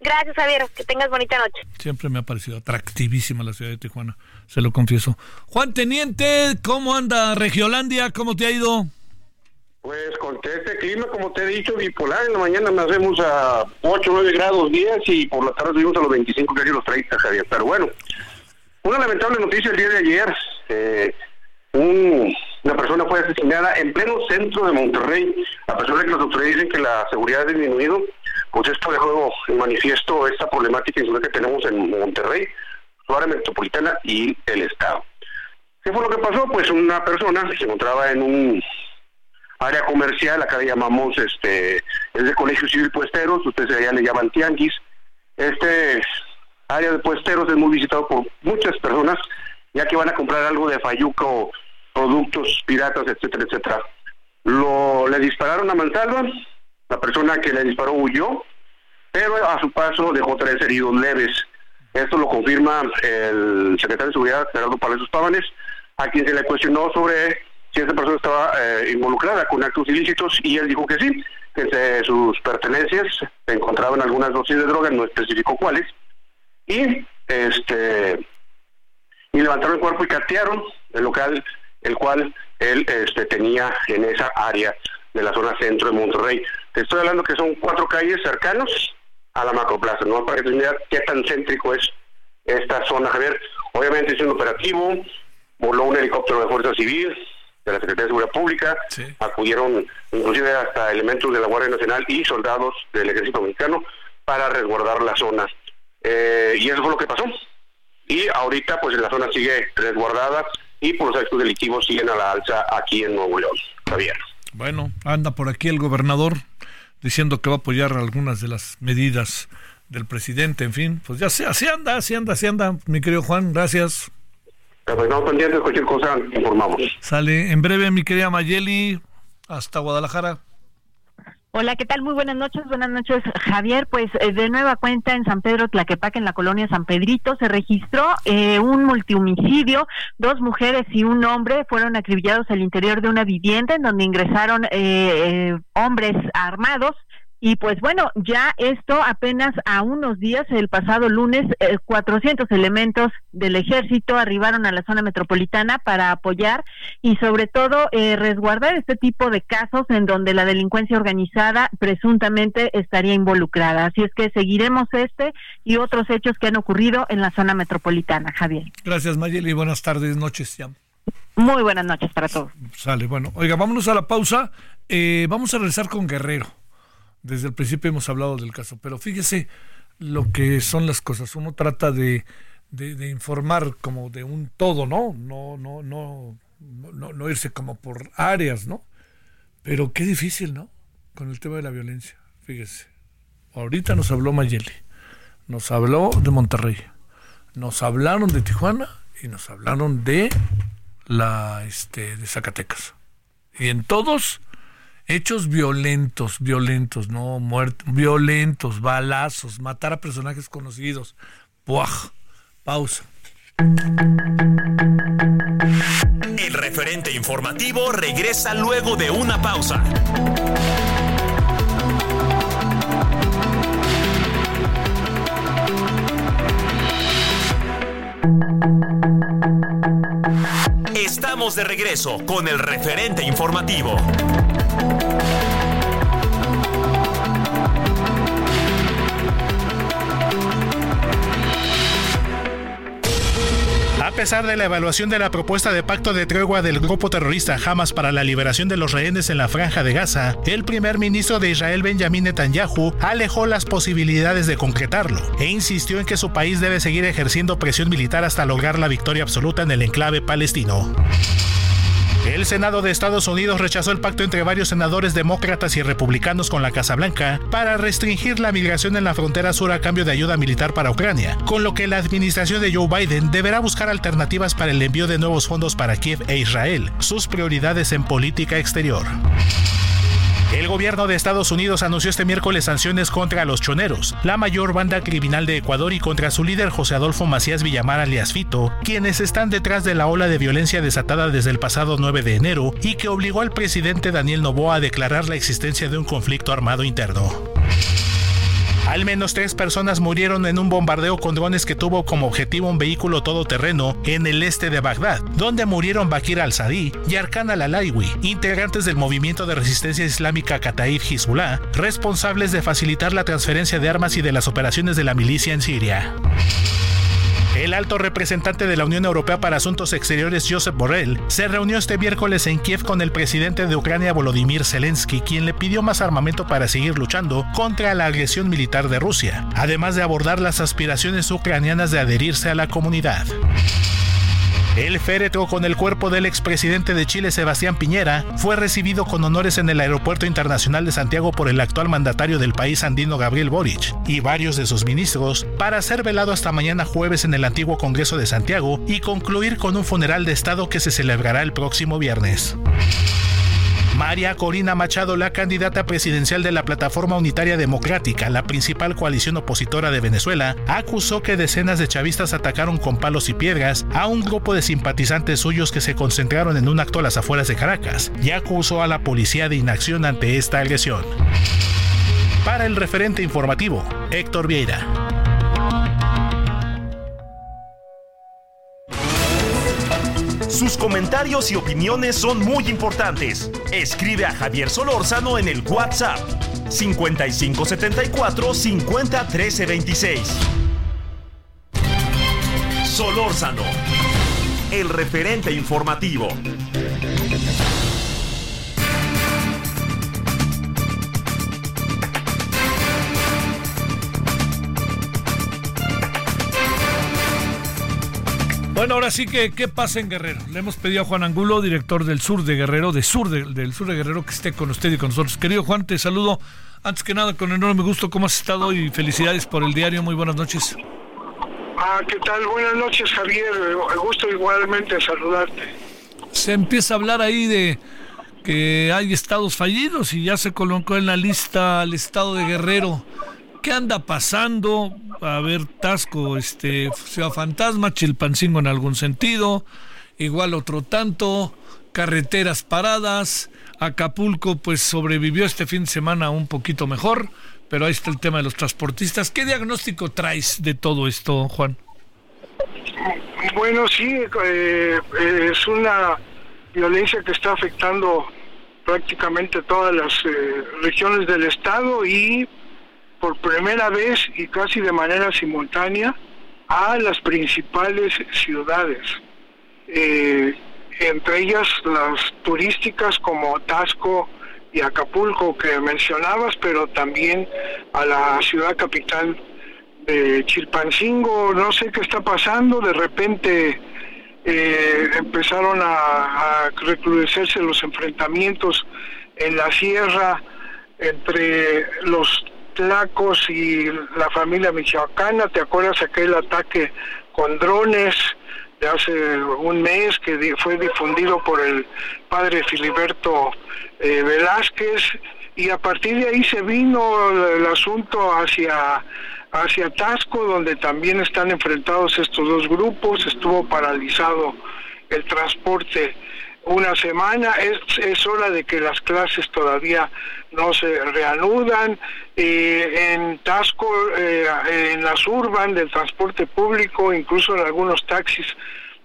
[SPEAKER 11] Gracias Javier, que tengas bonita noche.
[SPEAKER 1] Siempre me ha parecido atractivísima la ciudad de Tijuana, se lo confieso. Juan Teniente, ¿cómo anda Regiolandia? ¿Cómo te ha ido?
[SPEAKER 7] Pues con este clima, como te he dicho, bipolar, en la mañana nacemos a 8 9 grados días y por la tarde subimos a los 25, casi los 30, Javier. Pero bueno, una lamentable noticia el día de ayer. Eh, una persona fue asesinada en pleno centro de Monterrey. A pesar de que los autores dicen que la seguridad ha disminuido, pues esto dejó en manifiesto esta problemática que tenemos en Monterrey, su área metropolitana y el Estado. ¿Qué fue lo que pasó? Pues una persona se encontraba en un área comercial, acá le llamamos, este, es de Colegio Civil Puesteros, ustedes allá le llaman tianguis. Este
[SPEAKER 12] área de puesteros es muy visitado por muchas personas, ya que van a comprar algo de Fayuca o productos piratas, etcétera, etcétera. Lo, le dispararon a mansalva, la persona que le disparó huyó, pero a su paso dejó tres heridos leves. Esto lo confirma el secretario de Seguridad, Gerardo Palacios Pábanes, a quien se le cuestionó sobre si esta persona estaba eh, involucrada con actos ilícitos y él dijo que sí, que entre sus pertenencias se encontraban algunas dosis de droga, no especificó cuáles, y este y levantaron el cuerpo y catearon el local el cual él este, tenía en esa área de la zona centro de Monterrey. Te estoy hablando que son cuatro calles cercanos a la macroplaza, ¿no? Para que te qué tan céntrico es esta zona, Javier. Obviamente es un operativo, voló un helicóptero de Fuerza Civil, de la Secretaría de Seguridad Pública, acudieron inclusive hasta elementos de la Guardia Nacional y soldados del Ejército Mexicano para resguardar la zona. Eh, y eso fue lo que pasó. Y ahorita pues la zona sigue resguardada y por los actos delictivos siguen a la alza aquí en Nuevo León. Javier.
[SPEAKER 1] Bueno, anda por aquí el gobernador diciendo que va a apoyar algunas de las medidas del presidente, en fin, pues ya sé, así anda, así anda, así anda, mi querido Juan, gracias.
[SPEAKER 12] Estamos pendientes, cualquier cosa informamos.
[SPEAKER 1] Sale en breve, mi querida Mayeli, hasta Guadalajara.
[SPEAKER 13] Hola, ¿qué tal? Muy buenas noches. Buenas noches, Javier. Pues eh, de nueva cuenta en San Pedro Tlaquepaque, en la colonia San Pedrito, se registró eh, un multihomicidio. Dos mujeres y un hombre fueron acribillados al interior de una vivienda en donde ingresaron eh, hombres armados y pues bueno, ya esto apenas a unos días, el pasado lunes, 400 eh, elementos del ejército arribaron a la zona metropolitana para apoyar y sobre todo eh, resguardar este tipo de casos en donde la delincuencia organizada presuntamente estaría involucrada. Así es que seguiremos este y otros hechos que han ocurrido en la zona metropolitana, Javier.
[SPEAKER 1] Gracias, Mayeli. Buenas tardes, noches. Ya.
[SPEAKER 13] Muy buenas noches para todos.
[SPEAKER 1] Sale, bueno. Oiga, vámonos a la pausa. Eh, vamos a regresar con Guerrero desde el principio hemos hablado del caso, pero fíjese lo que son las cosas. Uno trata de, de, informar como de un todo, ¿no? No, no, no, no, no irse como por áreas, ¿no? Pero qué difícil, ¿no? Con el tema de la violencia. Fíjese. Ahorita nos habló Mayeli, nos habló de Monterrey, nos hablaron de Tijuana y nos hablaron de la este de Zacatecas. Y en todos hechos violentos, violentos, no muertos, violentos, balazos, matar a personajes conocidos. ¡Puaj! Pausa.
[SPEAKER 4] El referente informativo regresa luego de una pausa. Estamos de regreso con el referente informativo.
[SPEAKER 14] Pesar de la evaluación de la propuesta de pacto de tregua del grupo terrorista Hamas para la liberación de los rehenes en la franja de Gaza, el primer ministro de Israel Benjamin Netanyahu alejó las posibilidades de concretarlo e insistió en que su país debe seguir ejerciendo presión militar hasta lograr la victoria absoluta en el enclave palestino. El Senado de Estados Unidos rechazó el pacto entre varios senadores demócratas y republicanos con la Casa Blanca para restringir la migración en la frontera sur a cambio de ayuda militar para Ucrania, con lo que la administración de Joe Biden deberá buscar alternativas para el envío de nuevos fondos para Kiev e Israel, sus prioridades en política exterior. El gobierno de Estados Unidos anunció este miércoles sanciones contra los choneros, la mayor banda criminal de Ecuador y contra su líder José Adolfo Macías Villamar alias Fito, quienes están detrás de la ola de violencia desatada desde el pasado 9 de enero y que obligó al presidente Daniel Noboa a declarar la existencia de un conflicto armado interno. Al menos tres personas murieron en un bombardeo con drones que tuvo como objetivo un vehículo todoterreno en el este de Bagdad, donde murieron Bakir al-Sadi y Arkan al-Alaiwi, integrantes del movimiento de resistencia islámica Kataib Hezbollah, responsables de facilitar la transferencia de armas y de las operaciones de la milicia en Siria. El alto representante de la Unión Europea para Asuntos Exteriores, Josep Borrell, se reunió este miércoles en Kiev con el presidente de Ucrania, Volodymyr Zelensky, quien le pidió más armamento para seguir luchando contra la agresión militar de Rusia, además de abordar las aspiraciones ucranianas de adherirse a la comunidad. El féretro con el cuerpo del expresidente de Chile Sebastián Piñera fue recibido con honores en el Aeropuerto Internacional de Santiago por el actual mandatario del país andino Gabriel Boric y varios de sus ministros para ser velado hasta mañana jueves en el antiguo Congreso de Santiago y concluir con un funeral de Estado que se celebrará el próximo viernes. María Corina Machado, la candidata presidencial de la Plataforma Unitaria Democrática, la principal coalición opositora de Venezuela, acusó que decenas de chavistas atacaron con palos y piedras a un grupo de simpatizantes suyos que se concentraron en un acto a las afueras de Caracas y acusó a la policía de inacción ante esta agresión. Para el referente informativo, Héctor Vieira.
[SPEAKER 4] Sus comentarios y opiniones son muy importantes. Escribe a Javier Solórzano en el WhatsApp 5574 50 26. Solórzano, el referente informativo.
[SPEAKER 1] Bueno, ahora sí que, ¿qué pasa en Guerrero? Le hemos pedido a Juan Angulo, director del sur de Guerrero, de sur del sur de Guerrero, que esté con usted y con nosotros. Querido Juan, te saludo antes que nada con enorme gusto. ¿Cómo has estado? Y felicidades por el diario. Muy buenas noches.
[SPEAKER 15] Ah, ¿qué tal? Buenas noches, Javier. Gusto igualmente saludarte.
[SPEAKER 1] Se empieza a hablar ahí de que hay estados fallidos y ya se colocó en la lista al estado de Guerrero. ¿Qué anda pasando? A ver, Tasco, este, Ciudad Fantasma, Chilpancingo en algún sentido, igual otro tanto, carreteras paradas, Acapulco pues sobrevivió este fin de semana un poquito mejor, pero ahí está el tema de los transportistas. ¿Qué diagnóstico traes de todo esto, Juan?
[SPEAKER 15] Bueno, sí, eh, es una violencia que está afectando prácticamente todas las eh, regiones del estado y por primera vez y casi de manera simultánea a las principales ciudades, eh, entre ellas las turísticas como Tasco y Acapulco que mencionabas, pero también a la ciudad capital de Chilpancingo. No sé qué está pasando, de repente eh, empezaron a, a los enfrentamientos en la sierra entre los Tlacos y la familia michoacana. ¿Te acuerdas aquel ataque con drones de hace un mes que fue difundido por el padre Filiberto eh, Velázquez? Y a partir de ahí se vino el, asunto hacia hacia Tasco, donde también están enfrentados estos dos grupos, estuvo paralizado el transporte una semana, es, es hora de que las clases todavía no se reanudan. Eh, en Tasco, eh, en las urban del transporte público, incluso en algunos taxis,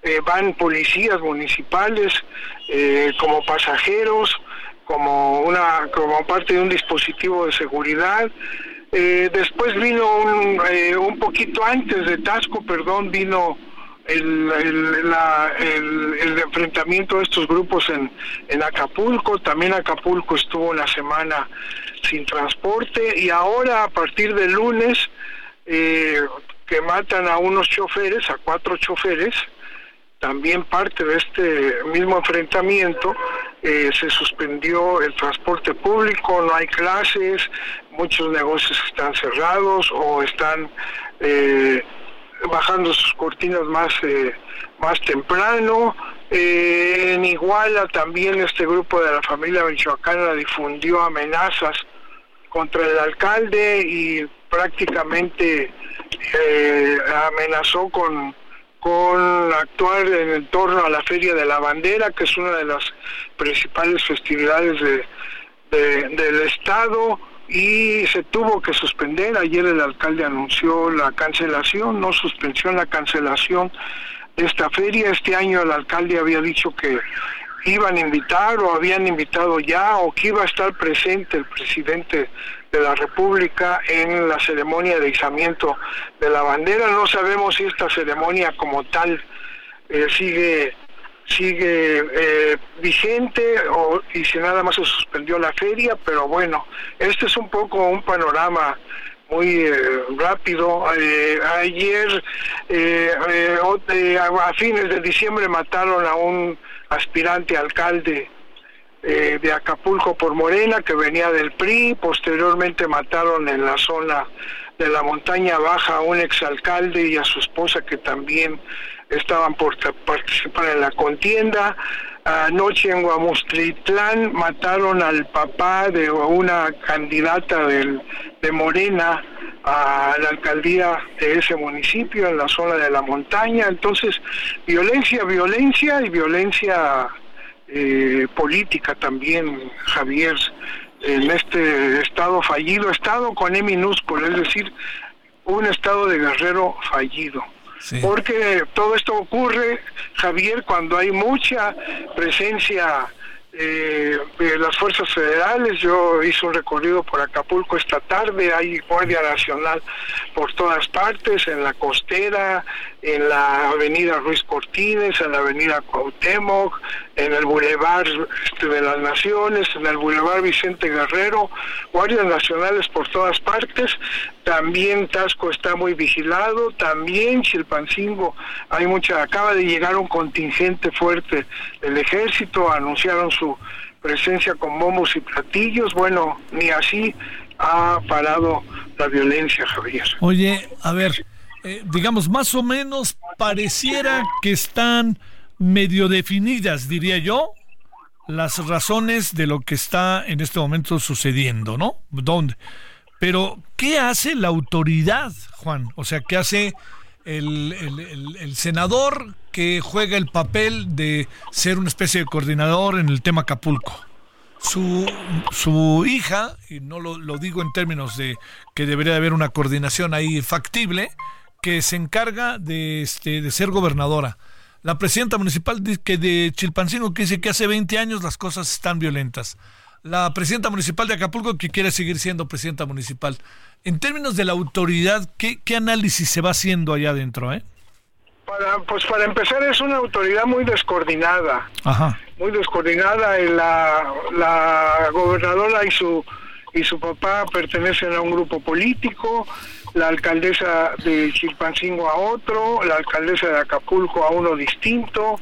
[SPEAKER 15] eh, van policías municipales como pasajeros, como, una, como parte de un dispositivo de seguridad. después vino un, un poquito antes de Tasco, perdón, vino el, el, enfrentamiento de estos grupos en, en Acapulco, también Acapulco estuvo una semana sin transporte y ahora a partir del lunes eh, que matan a unos choferes, a cuatro choferes, también parte de este mismo enfrentamiento, eh, se suspendió el transporte público, no hay clases, muchos negocios están cerrados o están... Eh, bajando sus cortinas más, eh, más temprano. Eh, en Iguala también este grupo de la familia michoacana difundió amenazas contra el alcalde y prácticamente eh, amenazó con, con actuar en torno a la Feria de la Bandera, que es una de las principales festividades de, del Estado y se tuvo que suspender. Ayer el alcalde anunció la cancelación, no suspensión, la cancelación de esta feria. Este año el alcalde había dicho que iban a invitar o habían invitado ya o que iba a estar presente el presidente de la República en la ceremonia de izamiento de la bandera. No sabemos si esta ceremonia como tal eh, sigue sigue eh, vigente o, y si nada más se suspendió la feria, pero bueno, este es un poco un panorama muy rápido. ayer, a fines de diciembre, mataron a un aspirante alcalde de Acapulco por Morena que venía del PRI. Posteriormente mataron en la zona de la montaña baja a un exalcalde y a su esposa que también estaban por participar en la contienda. Anoche en Guamustritlán mataron al papá de una candidata del, de Morena a la alcaldía de ese municipio en la zona de la montaña. Entonces, violencia, violencia y violencia eh, política también, Javier en este estado fallido, estado con E minúsculo, es decir, un estado de guerrero fallido. Porque todo esto ocurre, Javier, cuando hay mucha presencia eh, de las fuerzas federales. Yo hice un recorrido por Acapulco esta tarde, hay Guardia Nacional por todas partes, en la costera, en la avenida Ruiz Cortines, en la avenida Cuauhtémoc, en el Boulevard este, de las Naciones, en el Boulevard Vicente Guerrero, guardias nacionales por todas partes, también Tasco está muy vigilado, también Chilpancingo hay mucha, acaba de llegar un contingente fuerte del ejército, anunciaron su presencia con bombos y platillos, bueno, ni así ha parado la violencia, Javier.
[SPEAKER 1] Oye, a ver, eh, digamos, más o menos pareciera que están medio definidas, diría yo, las razones de lo que está en este momento sucediendo, ¿no? ¿Dónde? Pero, ¿qué hace la autoridad, Juan? O sea, ¿qué hace el, el, senador que juega el papel de ser una especie de coordinador en el tema Acapulco? Su, su hija, y no lo, lo digo en términos de que debería haber una coordinación ahí factible, que se encarga de, este, de ser gobernadora. La presidenta municipal que de Chilpancingo que dice que hace 20 años las cosas están violentas. La presidenta municipal de Acapulco que quiere seguir siendo presidenta municipal. En términos de la autoridad, ¿qué, qué análisis se va haciendo allá adentro? Eh?
[SPEAKER 15] Para, pues para empezar es una autoridad muy descoordinada.
[SPEAKER 1] Ajá.
[SPEAKER 15] Muy descoordinada. La, la gobernadora y su, y su papá pertenecen a un grupo político la alcaldesa de Chilpancingo a otro, la alcaldesa de Acapulco a uno distinto,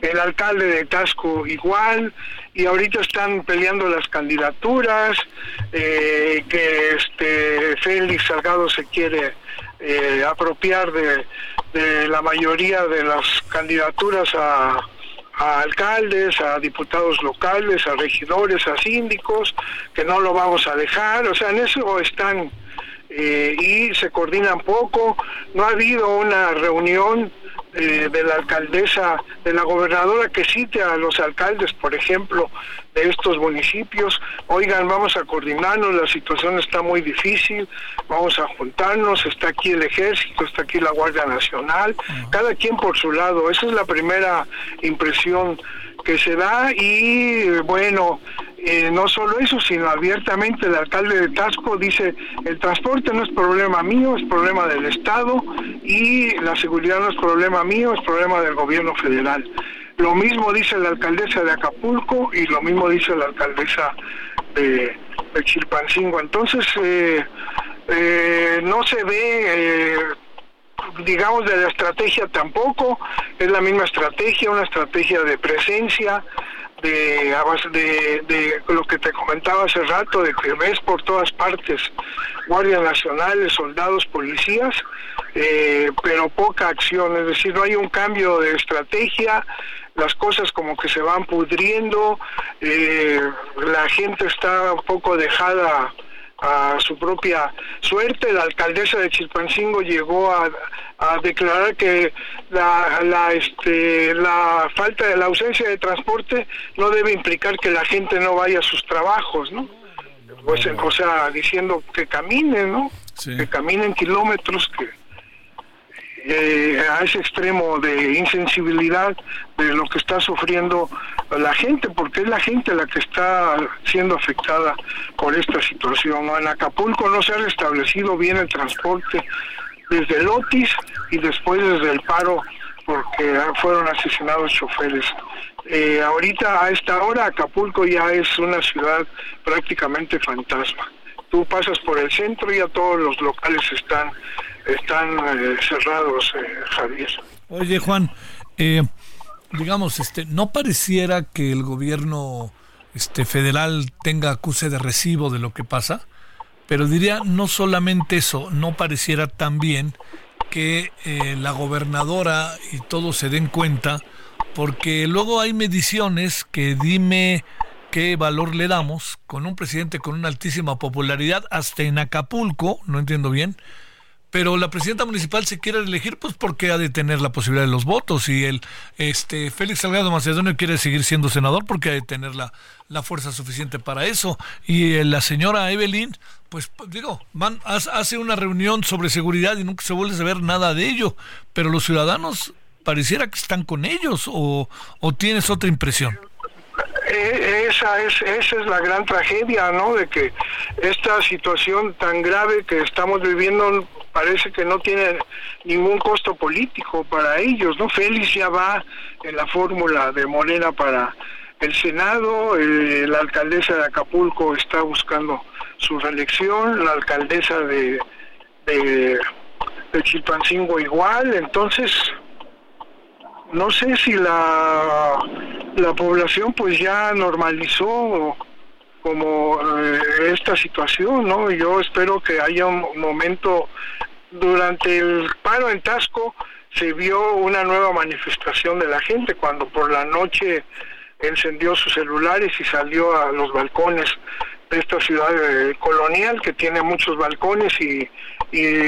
[SPEAKER 15] el alcalde de Tasco igual, y ahorita están peleando las candidaturas, eh, que este Félix Salgado se quiere eh, apropiar de, la mayoría de las candidaturas a, a alcaldes, a diputados locales, a regidores, a síndicos, que no lo vamos a dejar, o sea, en eso están eh, y se coordinan poco. No ha habido una reunión eh, de la alcaldesa, de la gobernadora que cite a los alcaldes, por ejemplo, de estos municipios. Oigan, vamos a coordinarnos, la situación está muy difícil, vamos a juntarnos, está aquí el ejército, está aquí la Guardia Nacional, cada quien por su lado. Esa es la primera impresión que se da y bueno, eh, no solo eso, sino abiertamente el alcalde de Tasco dice, el transporte no es problema mío, es problema del Estado y la seguridad no es problema mío, es problema del gobierno federal. Lo mismo dice la alcaldesa de Acapulco y lo mismo dice la alcaldesa de, Chilpancingo. Entonces, eh, eh, no se ve digamos de la estrategia tampoco, es la misma estrategia, una estrategia de presencia, de, de, de lo que te comentaba hace rato, de que ves por todas partes guardias nacionales, soldados, policías, eh, pero poca acción, es decir, no hay un cambio de estrategia, las cosas como que se van pudriendo, eh, la gente está un poco dejada a su propia suerte. La alcaldesa de Chilpancingo llegó a, declarar que la, la, este, la falta de la ausencia de transporte no debe implicar que la gente no vaya a sus trabajos, ¿no? Pues, o sea, diciendo que caminen, ¿no? Que caminen kilómetros, que eh, a ese extremo de insensibilidad de lo que está sufriendo la gente, porque es la gente la que está siendo afectada por esta situación. En Acapulco no se ha restablecido bien el transporte desde el Otis y después desde el paro porque fueron asesinados choferes. Eh, ahorita a esta hora Acapulco ya es una ciudad prácticamente fantasma tú pasas por el centro y ya todos los locales están están eh, cerrados, eh, Javier.
[SPEAKER 1] Oye, Juan, eh, digamos, este, no pareciera que el gobierno este federal tenga acuse de recibo de lo que pasa, pero diría no solamente eso, no pareciera también que la gobernadora y todos se den cuenta, porque luego hay mediciones que dime qué valor le damos con un presidente con una altísima popularidad, hasta en Acapulco, no entiendo bien, pero la presidenta municipal se quiere elegir pues porque ha de tener la posibilidad de los votos y el este Félix Salgado Macedonio quiere seguir siendo senador porque ha de tener la, la fuerza suficiente para eso. Y eh, la señora Evelyn pues digo man, hace una reunión sobre seguridad y nunca se vuelve a ver nada de ello pero los ciudadanos pareciera que están con ellos o, o tienes otra impresión.
[SPEAKER 15] Eh, esa es esa es la gran tragedia no de que esta situación tan grave que estamos viviendo parece que no tiene ningún costo político para ellos no Félix ya va en la fórmula de Morena para el Senado eh, la alcaldesa de Acapulco está buscando su reelección la alcaldesa de de, Chilpancingo igual entonces no sé si la, la población pues ya normalizó como eh, esta situación, ¿no? Yo espero que haya un momento durante el paro en Tasco se vio una nueva manifestación de la gente cuando por la noche encendió sus celulares y salió a los balcones de esta ciudad eh, colonial que tiene muchos balcones y,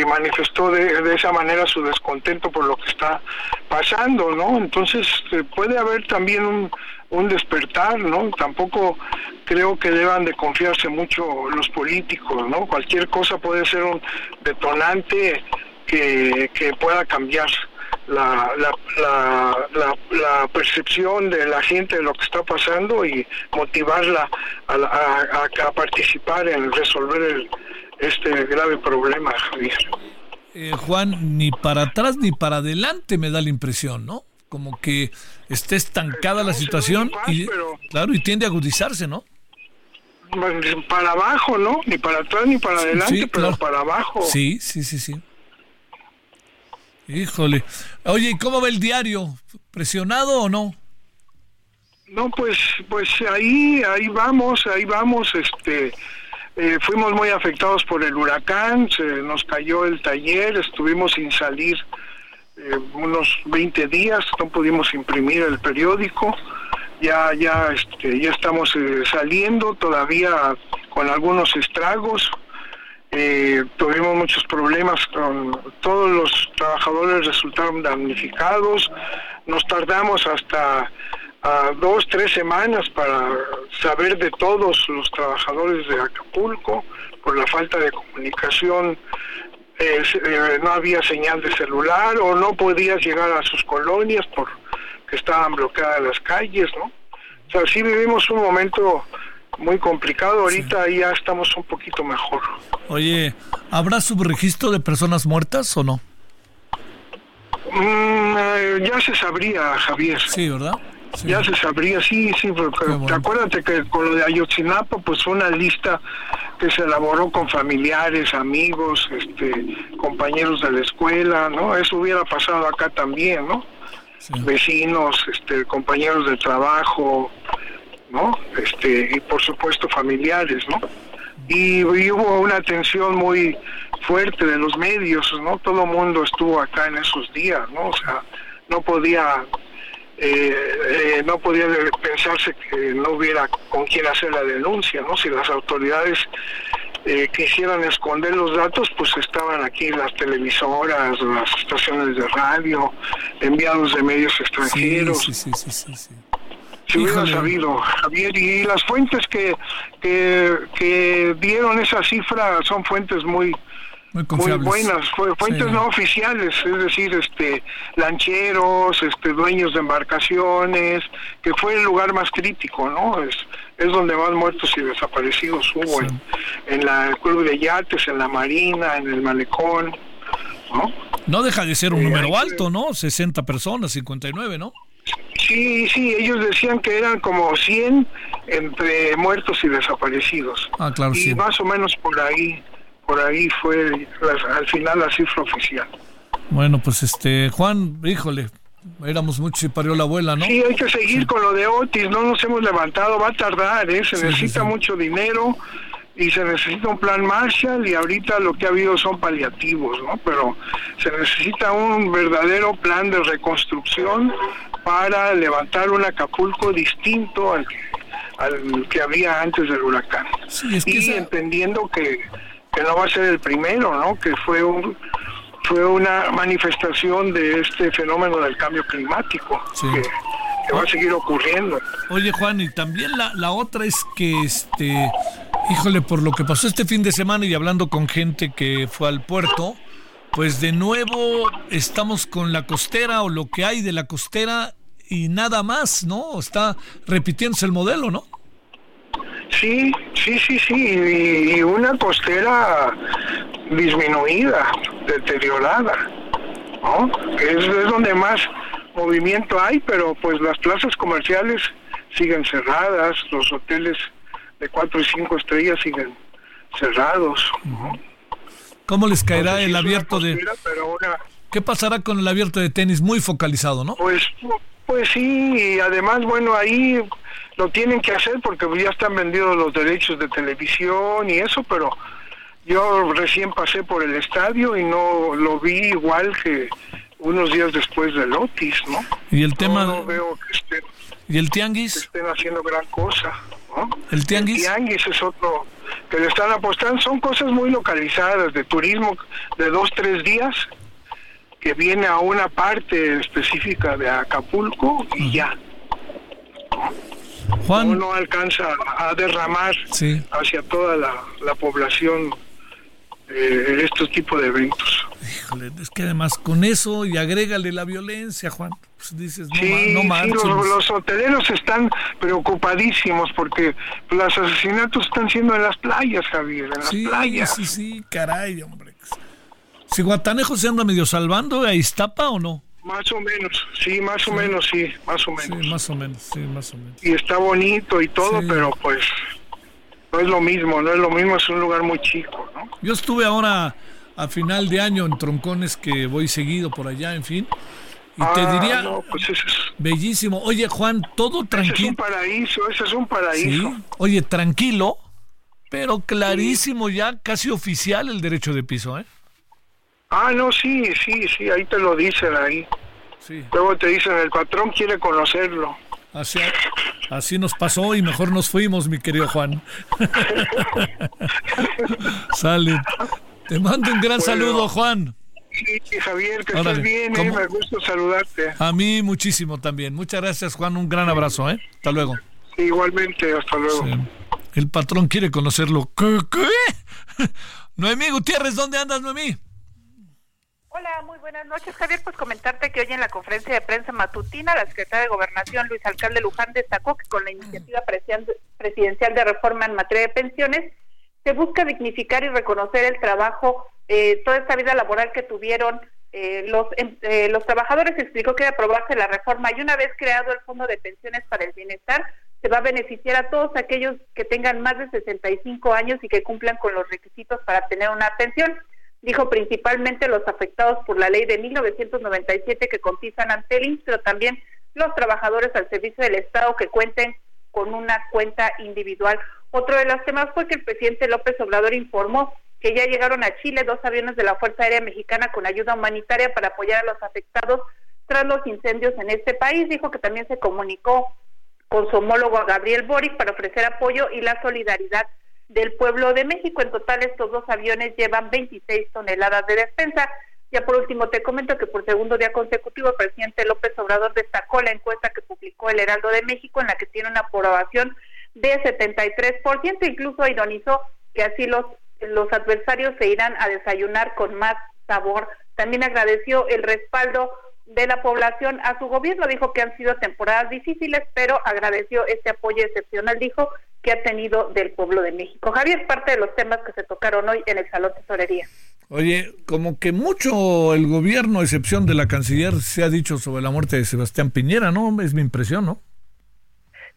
[SPEAKER 15] manifestó de, esa manera su descontento por lo que está pasando, ¿no? Entonces eh, puede haber también un, un despertar, ¿no? Tampoco creo que deban de confiarse mucho los políticos, ¿no? Cualquier cosa puede ser un detonante que, que pueda cambiar la, la, la, la, percepción de la gente de lo que está pasando y motivarla a, a, a participar en resolver el, este grave problema, Javier.
[SPEAKER 1] Eh, Juan, ni para atrás ni para adelante me da la impresión, ¿no? Como que esté estancada la situación y, claro, y tiende a agudizarse, ¿no?
[SPEAKER 15] Para abajo, ¿no? Ni para atrás ni para adelante, pero para abajo.
[SPEAKER 1] Sí, sí, sí, sí. Híjole. Oye, ¿y cómo va el diario? ¿Presionado o no?
[SPEAKER 15] No, pues, pues ahí, ahí vamos, ahí vamos, este, eh, fuimos muy afectados por el huracán, se nos cayó el taller, estuvimos sin salir eh, unos 20 días, no pudimos imprimir el periódico, ya, ya, este, ya estamos eh, saliendo, todavía con algunos estragos, eh, tuvimos muchos problemas con todos los trabajadores resultaron damnificados. Nos tardamos hasta dos tres semanas para saber de todos los trabajadores de Acapulco por la falta de comunicación. Eh, no había señal de celular o no podías llegar a sus colonias porque estaban bloqueadas las calles no o sea sí vivimos un momento muy complicado. Ahorita ya estamos un poquito mejor.
[SPEAKER 1] Oye, ¿habrá subregistro de personas muertas o no?
[SPEAKER 15] Mm, eh, ya se sabría, Javier.
[SPEAKER 1] Sí, ¿verdad?
[SPEAKER 15] Ya se sabría, sí, sí, porque acuérdate que con lo de Ayotzinapa, pues fue una lista que se elaboró con familiares, amigos, este, compañeros de la escuela, ¿no? Eso hubiera pasado acá también, ¿no? Vecinos, este, compañeros de trabajo, ¿no? Este, y por supuesto familiares, ¿no? Y, hubo una atención muy fuerte de los medios, ¿no? Todo el mundo estuvo acá en esos días, ¿no? O sea, no podía eh, eh, no podía pensarse que no hubiera con quién hacer la denuncia, ¿no? Si las autoridades eh, quisieran esconder los datos, pues estaban aquí las televisoras, las estaciones de radio, enviados de medios extranjeros.
[SPEAKER 1] Sí, sí, sí, sí, sí.
[SPEAKER 15] Si hubiera sabido, Javier, y las fuentes que, que, dieron esa cifra son fuentes muy, muy, buenas, fuentes no oficiales, es decir, este lancheros, este dueños de embarcaciones, que fue el lugar más crítico, ¿no? Es, es donde más muertos y desaparecidos hubo, en, en la el club de yates, en la marina, en el malecón, ¿no?
[SPEAKER 1] No deja de ser un número alto, ¿no? 60 personas, 59, ¿no?
[SPEAKER 15] Sí, Sí, sí, ellos decían que eran como 100 entre muertos y desaparecidos.
[SPEAKER 1] Ah, claro,
[SPEAKER 15] y
[SPEAKER 1] sí.
[SPEAKER 15] más o menos por ahí, por ahí fue la- al final la cifra oficial.
[SPEAKER 1] Bueno, pues este, Juan, híjole, éramos muchos y parió la abuela, ¿no?
[SPEAKER 15] Sí, hay que seguir con lo de Otis, no nos hemos levantado, va a tardar, ¿eh? se
[SPEAKER 1] Sí,
[SPEAKER 15] necesita
[SPEAKER 1] sí.
[SPEAKER 15] mucho dinero y se necesita un plan Marshall y ahorita lo que ha habido son paliativos, ¿no? Pero se necesita un verdadero plan de reconstrucción para levantar un Acapulco distinto al, al que había antes del huracán.
[SPEAKER 1] Sí, es que
[SPEAKER 15] y
[SPEAKER 1] esa-
[SPEAKER 15] entendiendo que, que no va a ser el primero, ¿no? Que fue un fue una manifestación de este fenómeno del cambio climático
[SPEAKER 1] Sí.
[SPEAKER 15] que, que va a seguir ocurriendo.
[SPEAKER 1] Oye, Juan, y también la, la otra es que, este, híjole, por lo que pasó este fin de semana y hablando con gente que fue al puerto, pues de nuevo estamos con la costera o lo que hay de la costera y nada más, ¿no? Está repitiéndose el modelo, ¿no?
[SPEAKER 15] Sí, sí, sí, sí, y, y una costera disminuida, deteriorada, ¿no? Es, es donde más movimiento hay, pero pues las plazas comerciales siguen cerradas, los hoteles de cuatro y cinco estrellas siguen cerrados.
[SPEAKER 1] ¿Cómo les caerá
[SPEAKER 15] Entonces,
[SPEAKER 1] el abierto de...
[SPEAKER 15] pero una,
[SPEAKER 1] ¿Qué pasará con el abierto de tenis muy focalizado, no?
[SPEAKER 15] Pues, pues sí, y además, bueno, ahí lo tienen que hacer porque ya están vendidos los derechos de televisión y eso, pero yo recién pasé por el estadio y no lo vi igual que unos días después del Otis, ¿no?
[SPEAKER 1] Y el tema...
[SPEAKER 15] No, veo que estén,
[SPEAKER 1] ¿Y el
[SPEAKER 15] que
[SPEAKER 1] tianguis?
[SPEAKER 15] estén haciendo gran cosa, ¿no?
[SPEAKER 1] ¿El tianguis?
[SPEAKER 15] El tianguis es otro que le están apostando, son cosas muy localizadas, de turismo de dos, tres días, que viene a una parte específica de Acapulco y ya.
[SPEAKER 1] Juan,
[SPEAKER 15] No, no alcanza a derramar
[SPEAKER 1] Sí.
[SPEAKER 15] hacia toda la, la población eh, estos tipos de eventos.
[SPEAKER 1] híjole, es que además con eso y agrégale la violencia, Juan, pues dices, no,
[SPEAKER 15] Sí,
[SPEAKER 1] no
[SPEAKER 15] sí, los, los hoteleros están preocupadísimos porque los asesinatos están siendo en las playas, Javier, en las
[SPEAKER 1] Sí,
[SPEAKER 15] playas.
[SPEAKER 1] sí, sí, caray, hombre. Si Guatanejo se anda medio salvando, ¿a Iztapa o no?
[SPEAKER 15] Más o menos, sí, más o menos, sí, más o menos.
[SPEAKER 1] Sí, más o menos, sí, más o menos.
[SPEAKER 15] Y está bonito y todo,
[SPEAKER 1] Sí.
[SPEAKER 15] pero pues no es lo mismo, no es lo mismo, es un lugar muy chico, ¿no?
[SPEAKER 1] Yo estuve ahora a final de año en Troncones, que voy seguido por allá, en fin. Y te
[SPEAKER 15] Ah,
[SPEAKER 1] diría,
[SPEAKER 15] no, pues es,
[SPEAKER 1] bellísimo. Oye, Juan, todo
[SPEAKER 15] ese es un
[SPEAKER 1] tranquilo.
[SPEAKER 15] paraíso, ese es un paraíso.
[SPEAKER 1] Sí, oye, tranquilo, pero clarísimo ya, casi oficial el derecho de piso, ¿eh?
[SPEAKER 15] Ah, no, sí, sí, sí, ahí te lo dicen ahí.
[SPEAKER 1] Sí.
[SPEAKER 15] Luego te dicen, el patrón quiere conocerlo.
[SPEAKER 1] Así, así nos pasó y mejor nos fuimos, mi querido Juan. Sale. Te mando un gran
[SPEAKER 15] Bueno.
[SPEAKER 1] saludo, Juan.
[SPEAKER 15] Sí, Javier, que
[SPEAKER 1] Órale,
[SPEAKER 15] estés bien, eh, me gusta saludarte.
[SPEAKER 1] A mí muchísimo también. Muchas gracias, Juan. Un gran abrazo, ¿eh? Hasta luego.
[SPEAKER 15] Igualmente, hasta luego.
[SPEAKER 1] Sí. El patrón quiere conocerlo. ¿Qué? qué? Noemí Gutiérrez, ¿dónde andas, Noemí?
[SPEAKER 11] Hola, muy buenas noches, Javier. Pues comentarte que hoy en la conferencia de prensa matutina, la secretaria de Gobernación, Luis Alcalde Luján, destacó que con la iniciativa presiden- presidencial de reforma en materia de pensiones, se busca dignificar y reconocer el trabajo, eh, toda esta vida laboral que tuvieron eh, los, em- eh, los trabajadores. Explicó que de aprobarse la reforma y una vez creado el Fondo de Pensiones para el Bienestar, se va a beneficiar a todos aquellos que tengan más de 65 años y que cumplan con los requisitos para tener una pensión dijo principalmente los afectados por la ley de 1997 que cotizan ante el pero también los trabajadores al servicio del Estado que cuenten con una cuenta individual. Otro de los temas fue que el presidente López Obrador informó que ya llegaron a Chile dos aviones de la Fuerza Aérea Mexicana con ayuda humanitaria para apoyar a los afectados tras los incendios en este país. Dijo que también se comunicó con su homólogo Gabriel Boric para ofrecer apoyo y la solidaridad del pueblo de México. En total, estos dos aviones llevan 26 toneladas de despensa. Ya por último, te comento que por segundo día consecutivo, el presidente López Obrador destacó la encuesta que publicó el Heraldo de México, en la que tiene una aprobación de 73%. Incluso ironizó que así los, los adversarios se irán a desayunar con más sabor. También agradeció el respaldo de la población a su gobierno. Dijo que han sido temporadas difíciles, pero agradeció este apoyo excepcional, dijo, que ha tenido del pueblo de México. Javier, parte de los temas que se tocaron hoy en el Salón Tesorería.
[SPEAKER 1] Oye, como que mucho el gobierno, a excepción de la canciller, se ha dicho sobre la muerte de Sebastián Piñera, ¿no? Es mi impresión, ¿no?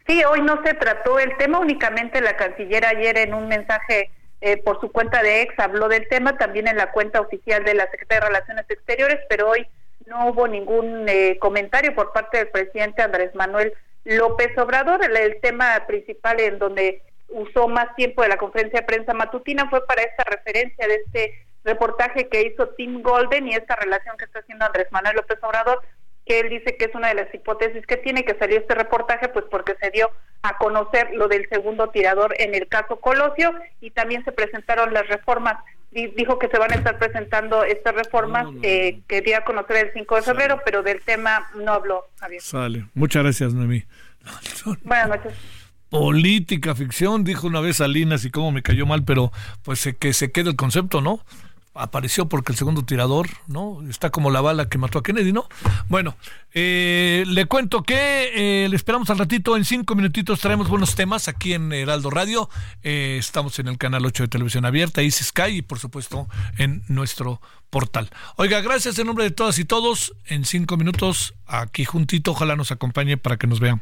[SPEAKER 11] Sí, hoy no se trató el tema, únicamente la canciller ayer en un mensaje eh, por su cuenta de ex habló del tema, también en la cuenta oficial de la Secretaría de Relaciones Exteriores, pero hoy no hubo ningún eh, comentario por parte del presidente Andrés Manuel López Obrador. El, tema principal en donde usó más tiempo de la conferencia de prensa matutina fue para esta referencia de este reportaje que hizo Tim Golden y esta relación que está haciendo Andrés Manuel López Obrador que él dice que es una de las hipótesis que tiene que salir este reportaje, pues porque se dio a conocer lo del segundo tirador en el caso Colosio y también se presentaron las reformas. Dijo que se van a estar presentando estas reformas que dio a conocer el 5 de febrero, pero del tema no habló, Javier.
[SPEAKER 1] Sale. Muchas gracias, Noemí.
[SPEAKER 11] Buenas noches
[SPEAKER 1] política ficción, dijo una vez Salinas y cómo me cayó mal, pero pues que se quede el concepto, ¿no? Apareció porque el segundo tirador, ¿no? Está como la bala que mató a Kennedy, ¿no? Bueno, eh, le cuento que eh, le esperamos al ratito, en cinco minutitos traemos buenos temas aquí en Heraldo Radio. Eh, estamos en el canal 8 de Televisión Abierta, Easy Sky y por supuesto en nuestro portal. Oiga, gracias en nombre de todas y todos. En cinco minutos, aquí juntito, ojalá nos acompañe para que nos vean.